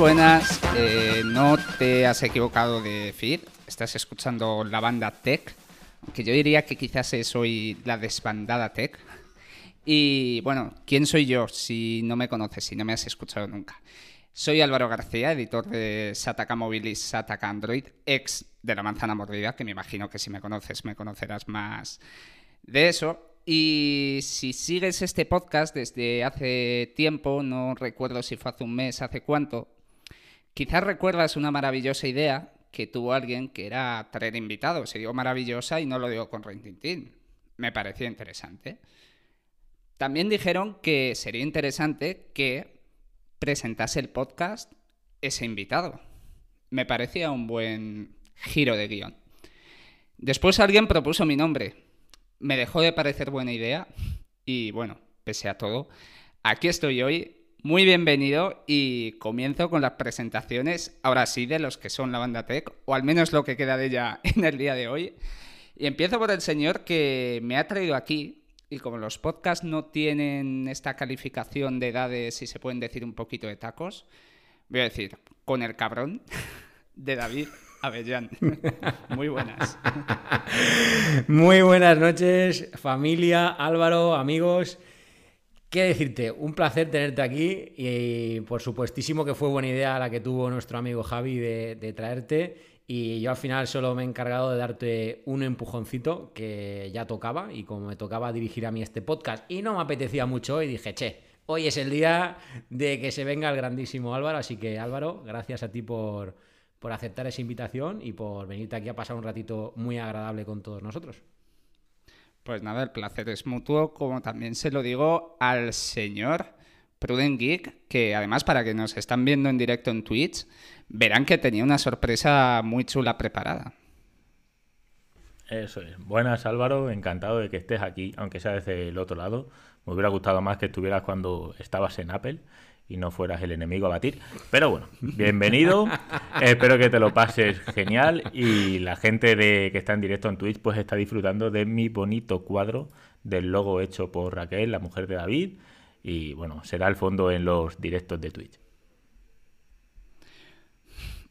Buenas, eh, no te has equivocado de feed, estás escuchando la banda Tech, aunque yo diría que quizás soy la desbandada Tech. Y bueno, ¿quién soy yo si no me conoces, si no me has escuchado nunca? Soy Álvaro García, editor de Sataka Mobile y Sataka Android, ex de la manzana mordida, que me imagino que si me conoces me conocerás más de eso. Y si sigues este podcast desde hace tiempo, no recuerdo si fue hace un mes, hace cuánto, quizás recuerdas una maravillosa idea que tuvo alguien que era traer invitados. Se digo maravillosa y no lo digo con rintintín. Me pareció interesante. También dijeron que sería interesante que presentase el podcast ese invitado. Me parecía un buen giro de guion. Después alguien propuso mi nombre me dejó de parecer buena idea y bueno, pese a todo, aquí estoy hoy. Muy bienvenido y comienzo con las presentaciones, ahora sí, de los que son la banda Tech, o al menos lo que queda de ella en el día de hoy. Y empiezo por el señor que me ha traído aquí, y como los podcasts no tienen esta calificación de edades y se pueden decir un poquito de tacos, voy a decir, con el cabrón de David Avellán. Muy buenas. Muy buenas noches, familia, Álvaro, amigos. ¿Qué decirte? Un placer tenerte aquí y por supuestísimo que fue buena idea la que tuvo nuestro amigo Javi de, traerte y yo al final solo me he encargado de darte un empujoncito que ya tocaba y como me tocaba dirigir a mí este podcast y no me apetecía mucho y dije, che, hoy es el día de que se venga el grandísimo Álvaro, así que Álvaro, gracias a ti por por aceptar esa invitación y por venirte aquí a pasar un ratito muy agradable con todos nosotros. Pues nada, el placer es mutuo, como también se lo digo al señor Prudent Geek, que además para que nos están viendo en directo en Twitch, verán que tenía una sorpresa muy chula preparada. Eso es. Buenas Álvaro, encantado de que estés aquí, aunque sea desde el otro lado. Me hubiera gustado más que estuvieras cuando estabas en Apple y no fueras el enemigo a batir. Pero bueno, bienvenido. Espero que te lo pases genial y la gente de, que está en directo en Twitch pues está disfrutando de mi bonito cuadro del logo hecho por Raquel, la mujer de David. Y bueno, será el fondo en los directos de Twitch.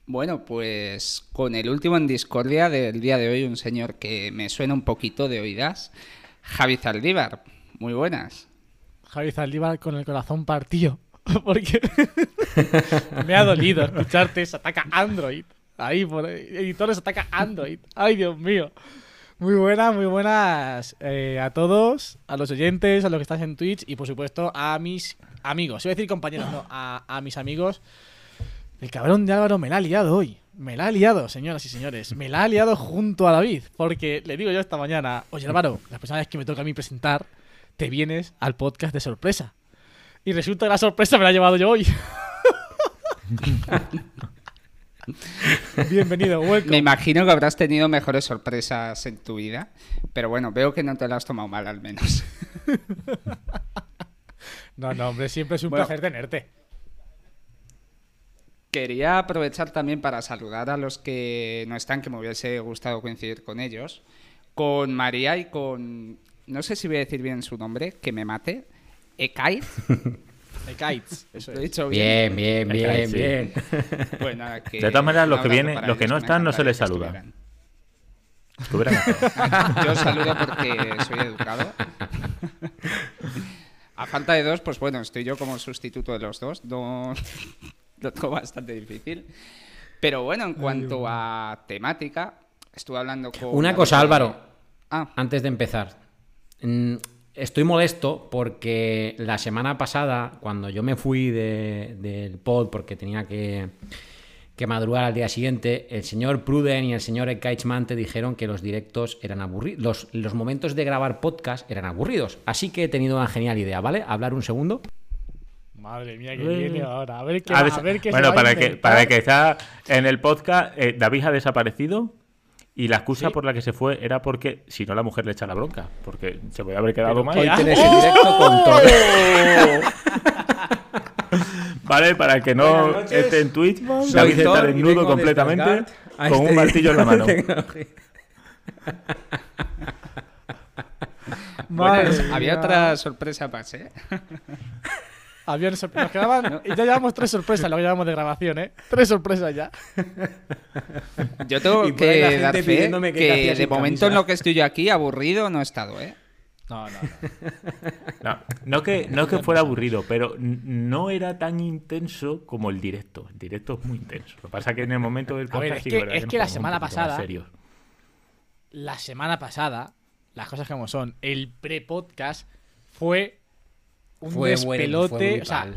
Bueno, pues con el último en discordia del día de hoy, un señor que me suena un poquito de oídas, Javi Zaldívar. Muy buenas. Javi Zaldívar con el corazón partido. Porque me ha dolido escucharte, se ataca Android. Ahí, por editores ataca Android. Ay, Dios mío. Muy buenas, muy buenas eh, a todos, a los oyentes, a los que están en Twitch y por supuesto a mis amigos. Iba a decir compañeros, no, a, mis amigos. El cabrón de Álvaro me la ha liado hoy. Me la ha liado, señoras y señores. Me la ha liado junto a David. Porque le digo yo esta mañana, oye Álvaro, la próxima vez que me toca a mí presentar, te vienes al podcast de sorpresa. Y resulta que la sorpresa me la he llevado yo hoy. Bienvenido, welcome. Me imagino que habrás tenido mejores sorpresas en tu vida, pero bueno, veo que no te la has tomado mal al menos. no, no, hombre, siempre es un placer tenerte. Quería aprovechar también para saludar a los que no están, que me hubiese gustado coincidir con ellos, con María y con, no sé si voy a decir bien su nombre, que me mate, Ekait. Ekites, eso Lo he dicho bien. Bien, bien, bien, Pues nada, que de todas maneras, los que vienen, los que no están, no se les saluda. Yo saludo porque soy educado. A falta de dos, pues bueno, estoy yo como sustituto de los dos. No, lo tengo bastante difícil. Pero bueno, en cuanto a temática, estuve hablando con. Una cosa, Álvaro. Ah. Antes de empezar. Estoy molesto porque la semana pasada, cuando yo me fui del pod porque tenía que, madrugar al día siguiente, el señor Pruden y el señor Kaichman te dijeron que los directos eran aburridos. Los, momentos de grabar podcast eran aburridos. Así que he tenido una genial idea, ¿vale? Hablar un segundo. Madre mía, que viene ahora. A ver qué, a ver, qué Bueno, para, que, para que está en el podcast, eh, David ha desaparecido. Y la excusa por la que se fue era porque si no la mujer le echa la bronca, porque se puede haber quedado mal. Hoy tienes el directo con todo. vale, para el que no esté en Twitch, David está desnudo completamente con un este martillo en la mano. Bueno, había otra sorpresa más, ¿eh? Habían nos quedaban, y ya llevamos tres sorpresas, lo que llevamos de grabación, ¿eh? Tres sorpresas ya. Yo tengo que gente dar fe que hacía de momento camisa. en lo que estoy yo aquí aburrido no he estado, ¿eh? No, no, no. No, no que, no que fuera aburrido, pero no era tan intenso como el directo. El directo es muy intenso. Lo que pasa es que en el momento del A ver, podcast es sí que- es que la semana pasada- serios. La semana pasada, las cosas como son, el pre-podcast fue un Fue despelote. fue o sea,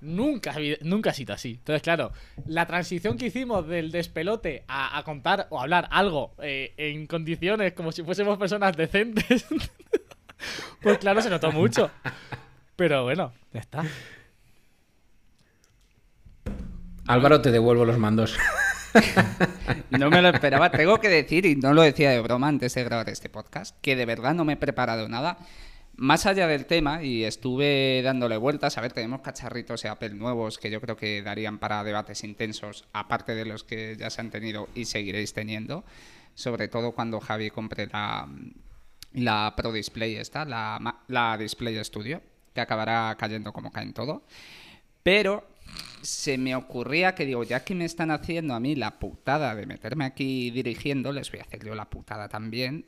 nunca, nunca ha sido así. Entonces, claro, la transición que hicimos del despelote a, a contar o hablar algo eh, en condiciones como si fuésemos personas decentes, pues claro, se notó mucho. Pero bueno, ya está. Álvaro, te devuelvo los mandos. No me lo esperaba. Tengo que decir, y no lo decía de broma antes de grabar este podcast, que de verdad no me he preparado nada. Más allá del tema, y estuve dándole vueltas, a ver, tenemos cacharritos de Apple nuevos que yo creo que darían para debates intensos, aparte de los que ya se han tenido y seguiréis teniendo, sobre todo cuando Javi compre la, la Pro Display esta, la, la Display Studio, que acabará cayendo como caen todo. Pero se me ocurría que digo, ya que me están haciendo a mí la putada de meterme aquí dirigiendo, les voy a hacer yo la putada también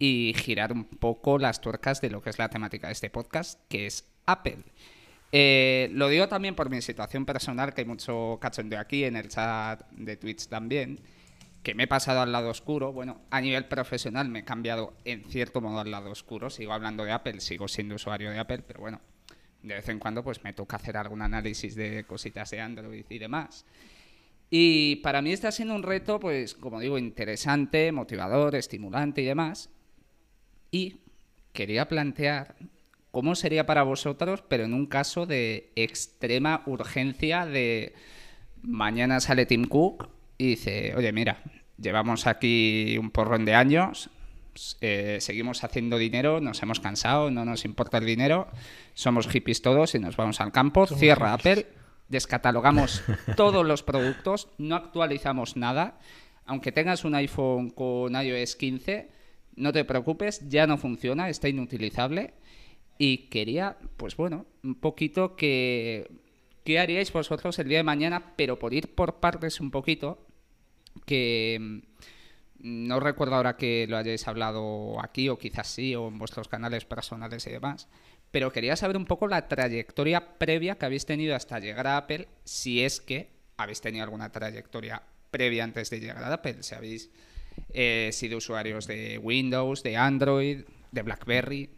y girar un poco las tuercas de lo que es la temática de este podcast, que es Apple. Eh, lo digo también por mi situación personal, que hay mucho cachondeo aquí en el chat de Twitch también, que me he pasado al lado oscuro. Bueno, a nivel profesional me he cambiado en cierto modo al lado oscuro. Sigo hablando de Apple, sigo siendo usuario de Apple, pero bueno, de vez en cuando pues me toca hacer algún análisis de cositas de Android y demás. Y para mí está siendo un reto, pues como digo, interesante, motivador, estimulante y demás. Y quería plantear cómo sería para vosotros, pero en un caso de extrema urgencia de mañana sale Tim Cook y dice, oye, mira, llevamos aquí un porrón de años, eh, seguimos haciendo dinero, nos hemos cansado, no nos importa el dinero, somos hippies todos y nos vamos al campo, cierra Apple, descatalogamos todos los productos, no actualizamos nada, aunque tengas un iPhone con iOS 15, no te preocupes, ya no funciona, está inutilizable. Y quería, pues bueno, un poquito que... ¿Qué haríais vosotros el día de mañana? Pero por ir por partes un poquito, que mm, no recuerdo ahora que lo hayáis hablado aquí, o quizás sí, o en vuestros canales personales y demás, pero quería saber un poco la trayectoria previa que habéis tenido hasta llegar a Apple, si es que habéis tenido alguna trayectoria previa antes de llegar a Apple, si habéis eh, sido usuarios de Windows, de Android, de BlackBerry.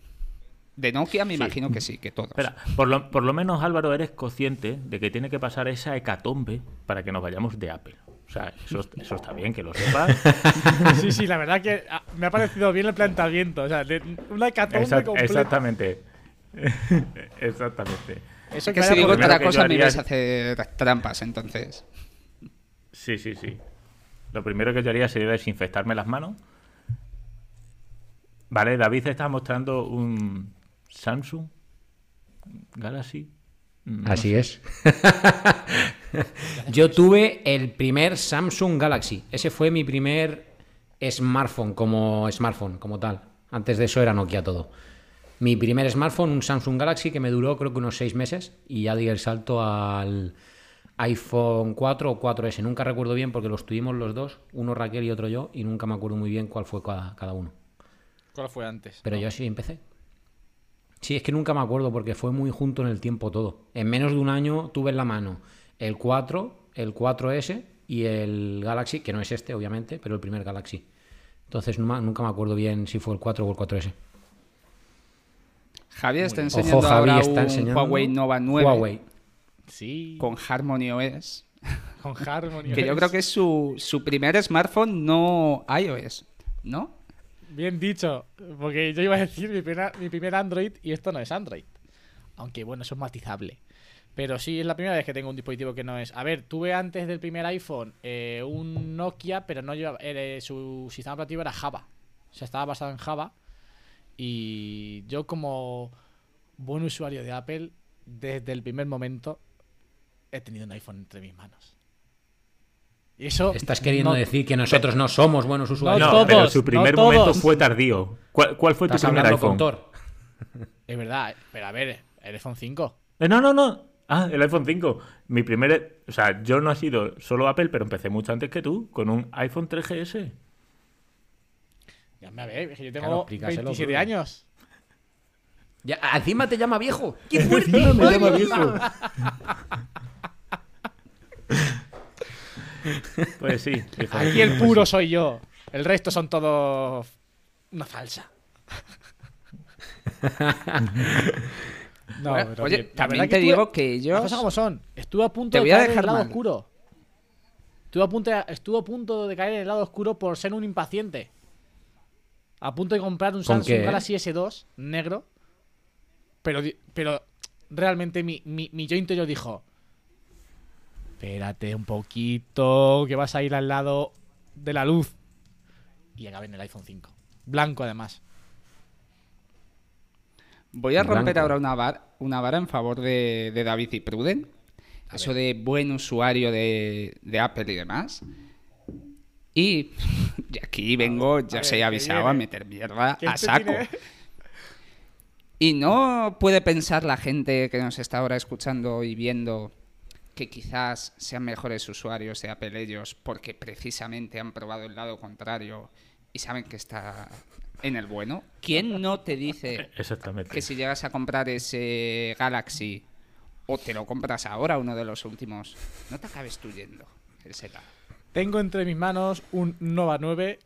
De Nokia me Sí. imagino que sí, que todos. Espera, por lo, por lo menos Álvaro eres consciente de que tiene que pasar esa hecatombe para que nos vayamos de Apple. O sea, eso, eso está bien que lo sepas. Sí, sí, la verdad que ah, me ha parecido bien el planteamiento. O sea, de una hecatombe Exact- completa. exactamente. exactamente. Eso que si digo otra cosa me haría es- a hacer trampas, entonces. Sí, sí, sí. Lo primero que yo haría sería desinfectarme las manos. Vale, David está mostrando un Samsung Galaxy. Mm, no Así sé. es. Yo tuve el primer Samsung Galaxy. Ese fue mi primer smartphone como smartphone, como tal. Antes de eso era Nokia todo. Mi primer smartphone, un Samsung Galaxy que me duró creo que unos seis meses y ya di el salto al iPhone 4 o 4S. Nunca recuerdo bien porque los tuvimos los dos, uno Raquel y otro yo, y nunca me acuerdo muy bien cuál fue cada, cada uno. ¿Cuál fue antes? Pero yo sí empecé. Sí, es que nunca me acuerdo porque fue muy junto en el tiempo todo. En menos de un año tuve en la mano el 4, el 4S y el Galaxy, que no es este, obviamente, pero el primer Galaxy. Entonces nunca, me acuerdo bien si fue el 4 o el 4S. Javi está Ojo, enseñando Javi ahora está un enseñando. Huawei Nova 9 Huawei. Sí. con Harmony OS. Con Harmony. Que yo OS. creo que es su, su primer smartphone no iOS, ¿no? Bien dicho, porque yo iba a decir mi, primer- mi primer Android y esto no es Android. Aunque bueno, eso es matizable. Pero sí, es la primera vez que tengo un dispositivo que no es. A ver, tuve antes del primer iPhone eh, un Nokia, pero no llevaba, eh, su sistema operativo era Java. O sea, estaba basado en Java. Y yo, como buen usuario de Apple, desde el primer momento he tenido un iPhone entre mis manos. Y eso. Estás queriendo no- decir que nosotros no somos buenos usuarios. No, todos, pero su no primer momento fue tardío. ¿Cuál, cuál fue tu Estás primer hablando iPhone? con Thor. Es verdad, pero a ver, el iPhone 5. Eh, no, no, no. Ah, el iPhone 5. Mi primer. O sea, yo no he sido solo Apple, pero empecé mucho antes que tú, con un iPhone 3GS. Ya me a ver, yo Claro, tengo explícaselo, 27 Bruno. años. Ya, encima te llama viejo. ¡Qué fuerte! Me llama viejo. Pues sí, hijo. Aquí el puro soy yo. El resto son todos una falsa. no, Bueno, pero oye, bien. La también verdad te que digo estuve- que Las ellos... cosas como son. Estuve a punto Te de voy a caer en dejar el lado mal. oscuro. Estuve a, punto de, estuve a punto de caer en el lado oscuro por ser un impaciente. A punto de comprar un ¿Con Samsung qué? Galaxy S2 negro. Pero, pero realmente mi, mi, mi yo interior dijo: Espérate un poquito, que vas a ir al lado de la luz. Y acabé en el iPhone 5. Blanco, además. Voy a romper ahora una, var- una vara en favor de, de David y Pruden. Eso de buen usuario de, de Apple y demás. Y, y aquí vengo, ya se he avisado, a meter mierda ¿Quién a te saco. tiene? Y no puede pensar la gente que nos está ahora escuchando y viendo que quizás sean mejores usuarios de Apple ellos porque precisamente han probado el lado contrario y saben que está en el bueno. ¿Quién no te dice Exactamente. que si llegas a comprar ese Galaxy o te lo compras ahora, uno de los últimos, no te acabes tú yendo el Z? Tengo entre mis manos un Nova 9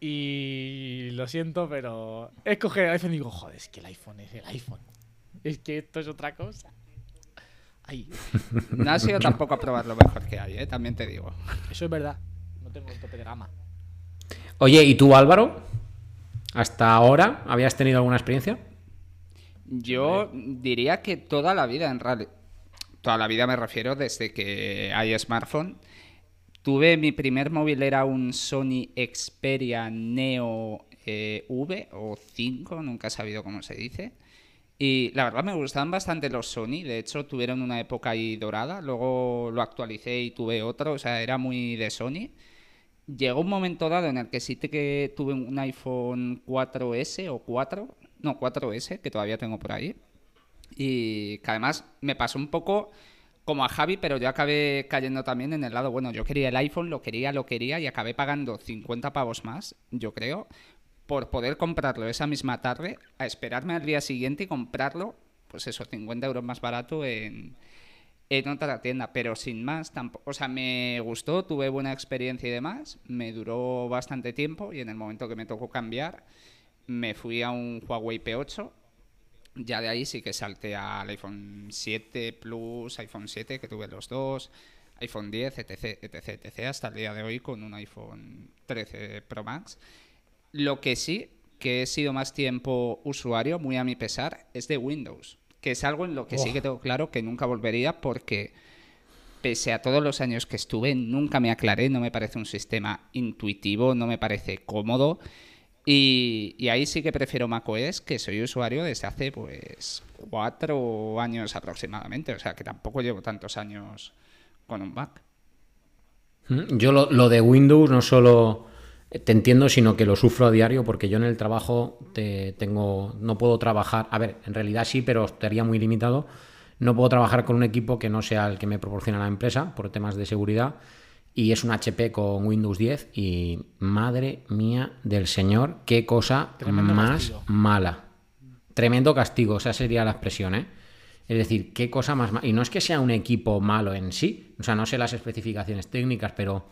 y lo siento, pero escoger el iPhone y digo, joder, es que el iPhone es el iPhone. Es que esto es otra cosa. Ay, No ha sido tampoco a probar lo mejor que hay, ¿eh? también te digo. eso es verdad. No tengo el tope de gama. Oye, ¿y tú, Álvaro? ¿Hasta ahora habías tenido alguna experiencia? Yo diría que toda la vida, en realidad. Toda la vida me refiero desde que hay smartphone. Tuve mi primer móvil, era un Sony Xperia Neo eh, V o 5, nunca he sabido cómo se dice. Y la verdad me gustaban bastante los Sony, de hecho tuvieron una época ahí dorada, luego lo actualicé y tuve otro, o sea, era muy de Sony. Llegó un momento dado en el que sí que tuve un iPhone 4S o 4, no, 4S, que todavía tengo por ahí. Y que además me pasó un poco como a Javi, pero yo acabé cayendo también en el lado, bueno, yo quería el iPhone, lo quería, lo quería y acabé pagando 50 pavos más, yo creo, por poder comprarlo esa misma tarde, a esperarme al día siguiente y comprarlo, pues eso, 50 euros más barato en, en otra tienda, pero sin más, tampoco, o sea, me gustó, tuve buena experiencia y demás, me duró bastante tiempo y en el momento que me tocó cambiar, me fui a un Huawei P8 ya de ahí sí que salté al iPhone 7 Plus, iPhone 7, que tuve los dos, iPhone 10, etc, etc, etc, hasta el día de hoy con un iPhone 13 Pro Max. Lo que sí, que he sido más tiempo usuario, muy a mi pesar, es de Windows, que es algo en lo que sí que tengo claro que nunca volvería porque pese a todos los años que estuve, nunca me aclaré, no me parece un sistema intuitivo, no me parece cómodo. Y, y ahí sí que prefiero macOS, que soy usuario desde hace pues cuatro años aproximadamente. O sea que tampoco llevo tantos años con un Mac. Mm, Yo lo, lo de Windows no solo te entiendo, sino que lo sufro a diario porque yo en el trabajo te, tengo, no puedo trabajar, a ver, en realidad sí, pero estaría muy limitado. No puedo trabajar con un equipo que no sea el que me proporciona la empresa por temas de seguridad y es un HP con Windows 10 y madre mía del señor, qué cosa Tremendo más castigo. mala. Tremendo castigo, esa sería la expresión, ¿eh? Es decir, qué cosa más mala. Y no es que sea un equipo malo en sí, o sea, no sé las especificaciones técnicas, pero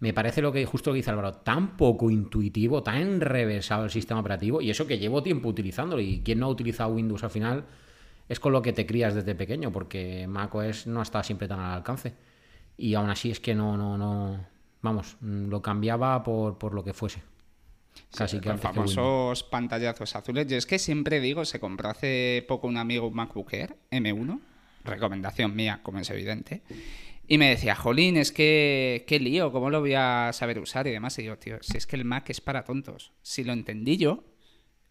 me parece lo que justo lo que dice Álvaro, tan poco intuitivo, tan enrevesado el sistema operativo, y eso que llevo tiempo utilizándolo, y quien no ha utilizado Windows al final es con lo que te crías desde pequeño, porque macOS no está siempre tan al alcance. Y aún así es que no, no, no. Vamos, lo cambiaba por, por lo que fuese. Casi que Los antes que famosos pantallazos azules. Yo es que siempre digo, se compró hace poco un amigo un MacBook Air M1, recomendación mía, como es evidente. Y me decía, Jolín, es que qué lío, ¿cómo lo voy a saber usar? Y demás. Y yo, tío, si es que el Mac es para tontos. Si lo entendí yo,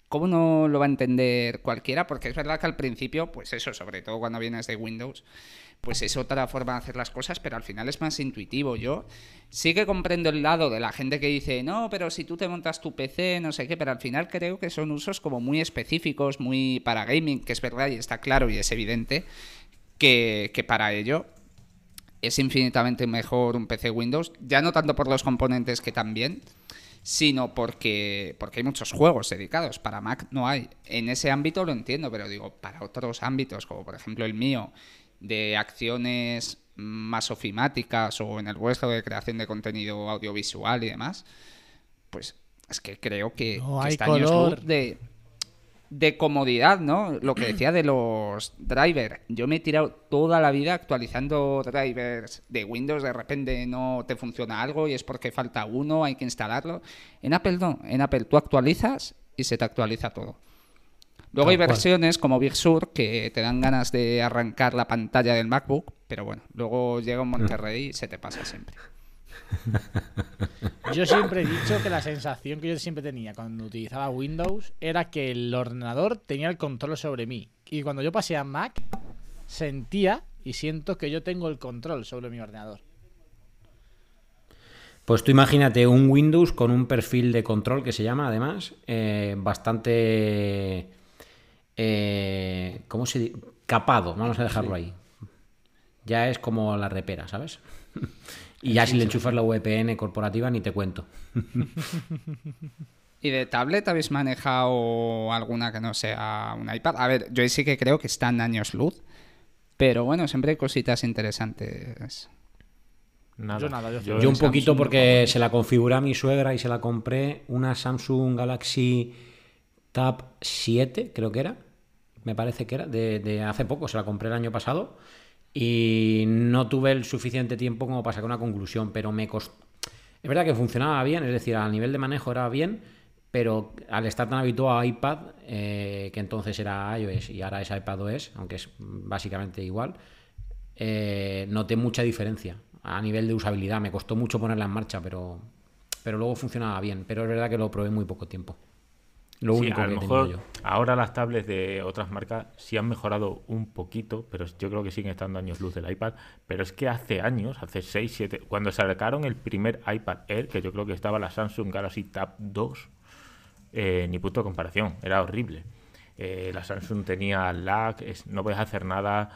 ¿cómo no lo va a entender cualquiera? Porque es verdad que al principio, pues eso, sobre todo cuando vienes de Windows, pues es otra forma de hacer las cosas, pero al final es más intuitivo. Yo sí que comprendo el lado de la gente que dice, no, pero si tú te montas tu PC, no sé qué, pero al final creo que son usos como muy específicos, muy para gaming, que es verdad y está claro y es evidente que, que para ello es infinitamente mejor un PC Windows, ya no tanto por los componentes que también, sino porque, porque hay muchos juegos dedicados. Para Mac no hay. En ese ámbito lo entiendo, pero digo, para otros ámbitos, como por ejemplo el mío, de acciones más ofimáticas o en el vuestro de creación de contenido audiovisual y demás, pues es que creo que, No que hay está color. de, de comodidad, ¿no? Lo que decía de los drivers. Yo me he tirado toda la vida actualizando drivers de Windows. De repente no te funciona algo y es porque falta uno, hay que instalarlo. En Apple no. En Apple tú actualizas y se te actualiza todo. Luego hay cual. versiones como Big Sur que te dan ganas de arrancar la pantalla del MacBook, pero bueno, luego llega un Monterrey y se te pasa siempre. Yo siempre he dicho que la sensación que yo siempre tenía cuando utilizaba Windows era que el ordenador tenía el control sobre mí. Y cuando yo pasé a Mac, sentía y siento que yo tengo el control sobre mi ordenador. Pues tú imagínate un Windows con un perfil de control que se llama, además, eh, bastante. eh, ¿Cómo se dice? Capado, vamos a dejarlo ahí. Ya es como la repera, ¿sabes? y ya si le enchufas la VPN corporativa, ni te cuento. ¿Y de tablet habéis manejado alguna que no sea un iPad? A ver, yo sí que creo que están años luz, pero bueno, siempre hay cositas interesantes. Nada. Yo nada, yo- un poquito Samsung porque se la configuré a mi suegra y se la compré una Samsung Galaxy Tab 7, creo que era. Me parece que era, de, de hace poco, se la compré el año pasado. Y no tuve el suficiente tiempo como para sacar una conclusión, pero me costó. Es verdad que funcionaba bien, es decir, a nivel de manejo era bien, pero al estar tan habituado a iPad, eh, que entonces era iOS y ahora es iPadOS, aunque es básicamente igual, eh, noté mucha diferencia a nivel de usabilidad. Me costó mucho ponerla en marcha, pero, pero luego funcionaba bien. Pero es verdad que lo probé muy poco tiempo. Lo Sí, único a que lo mejor yo. ahora las tablets de otras marcas sí han mejorado un poquito, pero yo creo que siguen estando años luz del iPad. Pero es que hace años, hace 6, 7, cuando sacaron el primer iPad Air, que yo creo que estaba la Samsung Galaxy Tab 2, eh, ni punto de comparación, era horrible. Eh, la Samsung tenía lag, es- no podías hacer nada,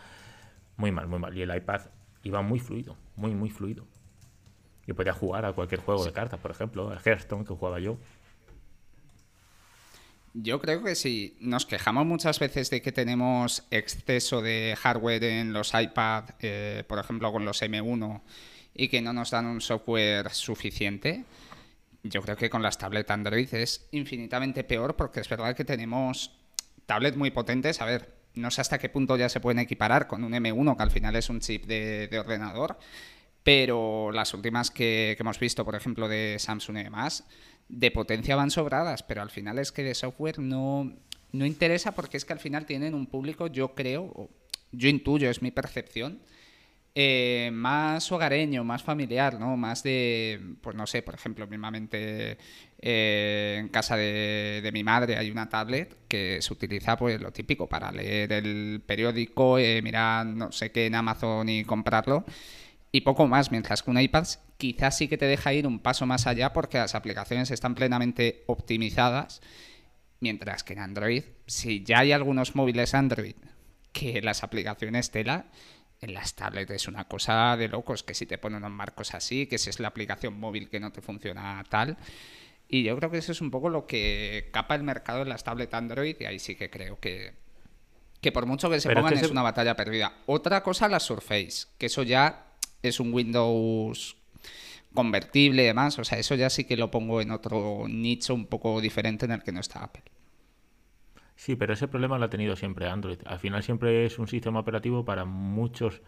muy mal, muy mal. Y el iPad iba muy fluido, muy, muy fluido. Y podía jugar a cualquier juego de cartas, por ejemplo, el Hearthstone que jugaba yo. Yo creo que si nos quejamos muchas veces de que tenemos exceso de hardware en los iPad, eh, por ejemplo con los M1, y que no nos dan un software suficiente, yo creo que con las tablets Android es infinitamente peor porque es verdad que tenemos tablets muy potentes. A ver, no sé hasta qué punto ya se pueden equiparar con un M1, que al final es un chip de ordenador, pero las últimas que, hemos visto, por ejemplo, de Samsung y demás, de potencia van sobradas, pero al final es que de software no, no interesa porque es que al final tienen un público, yo creo, yo intuyo, es mi percepción, eh, más hogareño, más familiar, ¿no? Más de, pues no sé, por ejemplo, mismamente eh, en casa de, de mi madre hay una tablet que se utiliza pues lo típico para leer el periódico, eh, mirar no sé qué en Amazon y comprarlo y poco más, mientras que un iPad quizás sí que te deja ir un paso más allá porque las aplicaciones están plenamente optimizadas, mientras que en Android, si ya hay algunos móviles Android que las aplicaciones tela, en las tablets es una cosa de locos, que si te ponen unos marcos así, que si es la aplicación móvil que no te funciona tal. Y yo creo que eso es un poco lo que capa el mercado en las tablets Android y ahí sí que creo que, que por mucho que se Pero es pongan es se- una batalla perdida. Otra cosa, la Surface, que eso ya es un Windows convertible y demás, o sea, eso ya sí que lo pongo en otro nicho un poco diferente en el que no está Apple. Sí, pero ese problema lo ha tenido siempre Android. Al final siempre es un sistema operativo para muchos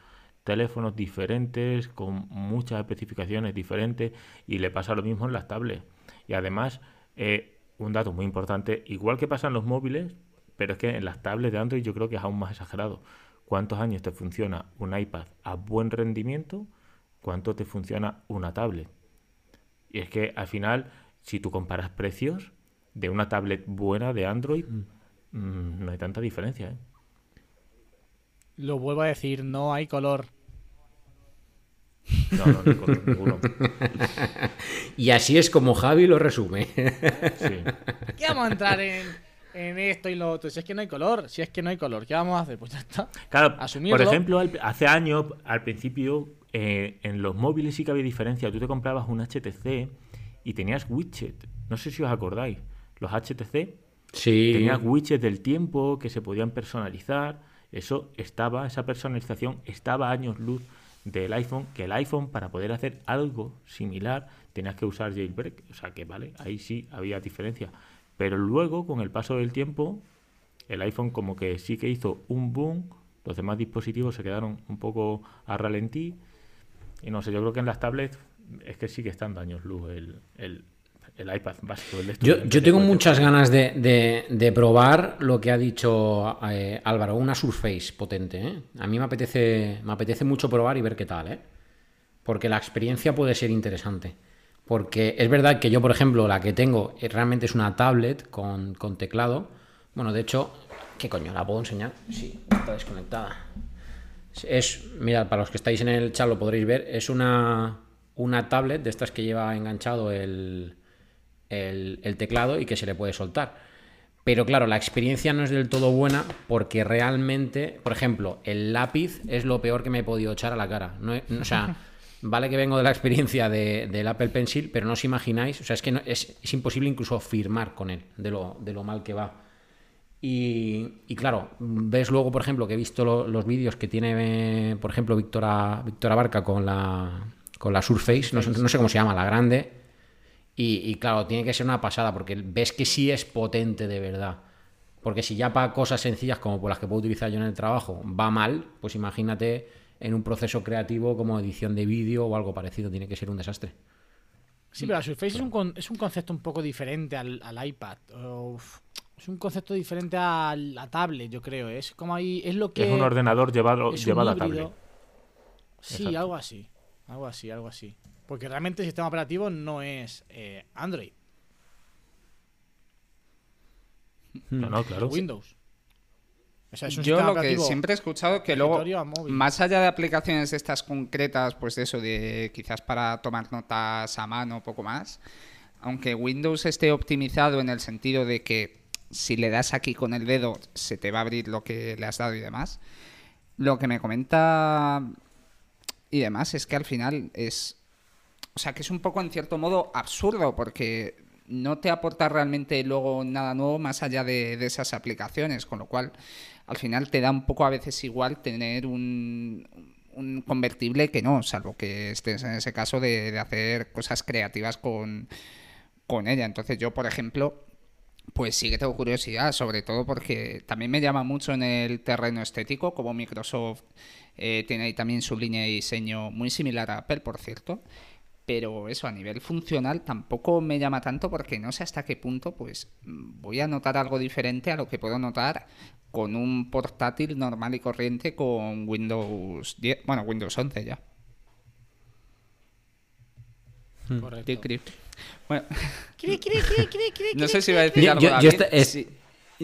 teléfonos diferentes, con muchas especificaciones diferentes, y le pasa lo mismo en las tablets. Y además, eh, un dato muy importante, igual que pasa en los móviles, pero es que en las tablets de Android yo creo que es aún más exagerado. ¿Cuántos años te funciona un iPad a buen rendimiento? ¿Cuánto te funciona una tablet? Y es que al final, si tú comparas precios de una tablet buena de Android, mm, no hay tanta diferencia. ¿eh? Lo vuelvo a decir, no hay color. No, no, ni con ninguno. Y así es como Javi lo resume. Sí. ¿Qué vamos a entrar en en esto y lo otro. Si es que no hay color, si es que no hay color, ¿qué vamos a hacer? Pues ya está. Claro, Asumirlo. por ejemplo, al- hace años, al principio, eh, en los móviles sí que había diferencia. Tú te comprabas un HTC y tenías widget. No sé si os acordáis. Los HTC Sí. tenías widgets del tiempo que se podían personalizar. Eso estaba, esa personalización estaba a años luz del iPhone, que el iPhone para poder hacer algo similar tenías que usar jailbreak. O sea que vale, ahí sí había diferencia. Pero luego, con el paso del tiempo, el iPhone como que sí que hizo un boom, los demás dispositivos se quedaron un poco a ralentí. Y no sé, yo creo que en las tablets es que sigue estando a años luz el, el, el iPad básico. El Yo, yo tengo muchas ganas de, de- de probar lo que ha dicho eh, Álvaro, una Surface potente. ¿eh? A mí me apetece, me apetece mucho probar y ver qué tal, ¿eh? porque la experiencia puede ser interesante. Porque es verdad que yo, por ejemplo, la que tengo eh, realmente es una tablet con, teclado. Bueno, de hecho, ¿qué coño? ¿La puedo enseñar? Sí, está desconectada. Es, mirad, para los que estáis en el chat lo podréis ver, es una, una tablet de estas que lleva enganchado el, el, el teclado y que se le puede soltar. Pero claro, la experiencia no es del todo buena porque realmente, por ejemplo, el lápiz es lo peor que me he podido echar a la cara. No o sea, vale que vengo de la experiencia de- del Apple Pencil, pero no os imagináis, o sea, es que no- es, es imposible incluso firmar con él, de lo, de lo mal que va. Y, y claro, ves luego, por ejemplo, que he visto lo- los vídeos que tiene, por ejemplo, Víctora, Víctora Barca con la, con la Surface, no sé, no sé cómo se llama, la grande. Y, y claro, tiene que ser una pasada, porque ves que sí es potente de verdad. Porque si ya para cosas sencillas como por las que puedo utilizar yo en el trabajo va mal, pues imagínate en un proceso creativo como edición de vídeo o algo parecido, tiene que ser un desastre. Sí, pero la Surface es un, con- es un concepto un poco diferente al, al iPad. Uf, es un concepto diferente a la tablet, yo creo. Es como ahí, es lo que Es un ordenador llevado, es un llevado a tablet. Sí, Exacto. algo así. Algo así, algo así. Porque realmente el sistema operativo no es eh, Android, No, no, claro. es Windows. O sea, es un Yo lo que siempre he escuchado que luego, más allá de aplicaciones estas concretas, pues de eso, de quizás para tomar notas a mano, poco más, aunque Windows esté optimizado en el sentido de que si le das aquí con el dedo se te va a abrir lo que le has dado y demás, lo que me comenta y demás es que al final es, o sea, que es un poco en cierto modo absurdo porque no te aporta realmente luego nada nuevo más allá de, de esas aplicaciones, con lo cual al final te da un poco a veces igual tener un, convertible que no, salvo que estés en ese caso de, hacer cosas creativas con, con ella. Entonces yo, por ejemplo, pues sí que tengo curiosidad, sobre todo porque también me llama mucho en el terreno estético, como Microsoft eh, tiene ahí también su línea de diseño muy similar a Apple, por cierto. Pero eso, a nivel funcional, tampoco me llama tanto porque no sé hasta qué punto pues voy a notar algo diferente a lo que puedo notar con un portátil normal y corriente con Windows 10, bueno, Windows 11 ya. Correcto. Cric, cric. Bueno, no sé si va a decir Yo- algo yo- es- Sí.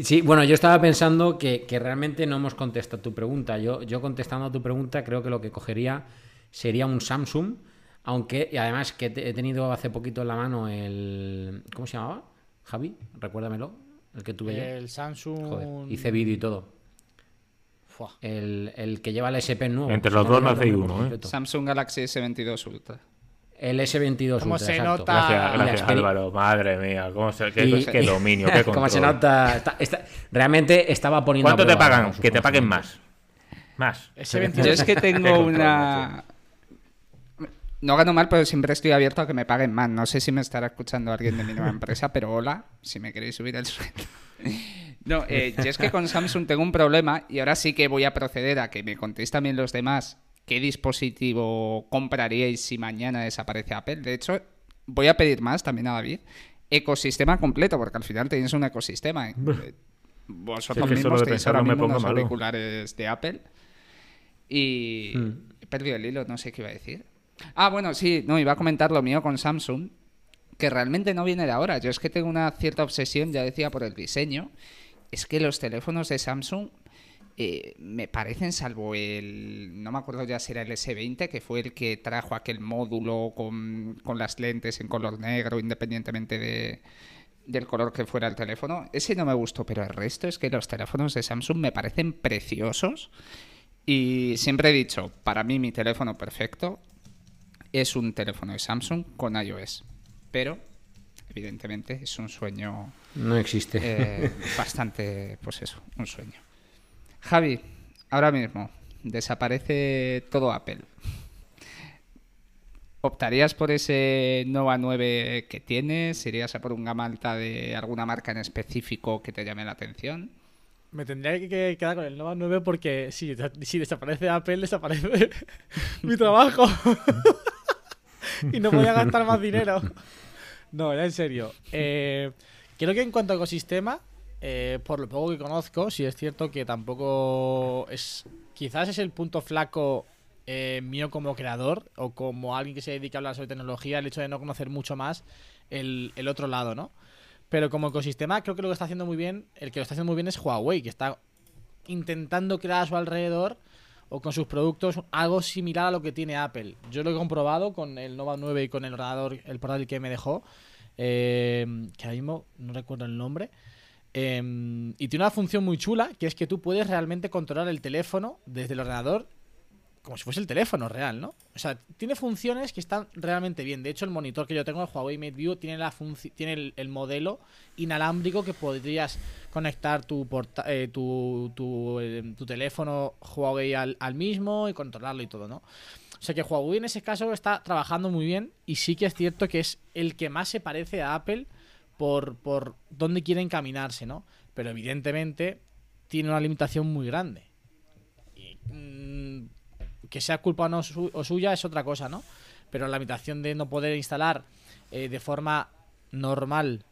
Sí, bueno, yo estaba pensando que, que realmente no hemos contestado tu pregunta. Yo, yo contestando a tu pregunta creo que lo que cogería sería un Samsung, aunque, y además que te- he tenido hace poquito en la mano el... ¿Cómo se llamaba? Javi, recuérdamelo, el que tuve yo. El Samsung. Joder, hice vídeo y todo. Fua. El, el que lleva el S Pen nuevo. Entre Se los dos no hacéis uno, ¿eh? Samsung Galaxy S22 Ultra. El S22 ¿Cómo Ultra, se exacto. nota? Gracias, Álvaro. Madre mía, cómo se, qué, Y- qué dominio, qué control. Como se nota, está- está- realmente estaba poniendo. ¿Cuánto te pagan? Que te paguen más. Más. Ese 22. Yo es que tengo control, una... No gano mal, pero siempre estoy abierto a que me paguen más. No sé si me estará escuchando alguien de mi nueva empresa, pero hola, si me queréis subir el sueldo. No, eh, yo es que con Samsung tengo un problema y ahora sí que voy a proceder a que me contéis también los demás qué dispositivo compraríais si mañana desaparece Apple. De hecho, voy a pedir más también a David. Ecosistema completo, porque al final tenéis un ecosistema. ¿eh? Buf. Vosotros Si es que solo mismos tenéis ahora mismo unos auriculares de Apple. Y Hmm. he perdido el hilo, no sé qué iba a decir. Ah, bueno, sí, no, iba a comentar lo mío con Samsung, que realmente no viene de ahora. Yo es que tengo una cierta obsesión, ya decía, por el diseño. Es que los teléfonos de Samsung eh, me parecen, salvo el. No me acuerdo ya si era el S20, que fue el que trajo aquel módulo con, con las lentes en color negro, independientemente de, del color que fuera el teléfono. Ese no me gustó, pero el resto es que los teléfonos de Samsung me parecen preciosos. Y siempre he dicho, para mí mi teléfono perfecto es un teléfono de Samsung con iOS. Pero, evidentemente, es un sueño No existe. eh, bastante, pues eso, un sueño. Javi, ahora mismo desaparece todo Apple. ¿Optarías por ese Nova 9 que tienes? ¿Irías a por un gama alta de alguna marca en específico que te llame la atención? Me tendría que- que quedar con el Nova 9 porque si, si desaparece Apple, desaparece mi trabajo. y no voy a gastar más dinero. No, ya en serio. Eh, creo que en cuanto a ecosistema, eh, por lo poco que conozco, sí es cierto que tampoco es. Quizás es el punto flaco eh, mío como creador o como alguien que se dedica a hablar sobre tecnología, el hecho de no conocer mucho más el, el otro lado, ¿no? Pero como ecosistema, creo que lo que está haciendo muy bien, el que lo está haciendo muy bien es Huawei, que está intentando crear a su alrededor o con sus productos algo similar a lo que tiene Apple. Yo lo he comprobado con el Nova 9 y con el ordenador, el portátil que me dejó, eh, que ahora mismo no recuerdo el nombre. eh, y tiene una función muy chula, que es que tú puedes realmente controlar el teléfono desde el ordenador como si fuese el teléfono real, ¿no? O sea, tiene funciones que están realmente bien. De hecho, el monitor que yo tengo, el Huawei Mate View, tiene, la tiene el, el modelo inalámbrico que podrías conectar tu, eh, tu, tu, eh, teléfono Huawei al, al mismo y controlarlo y todo, ¿no? O sea que Huawei en ese caso está trabajando muy bien y sí que es cierto que es el que más se parece a Apple por, por dónde quiere encaminarse, ¿no? Pero evidentemente tiene una limitación muy grande. Y, mm, que sea culpa o, suya es otra cosa, ¿no? Pero la limitación de no poder instalar eh, de forma normal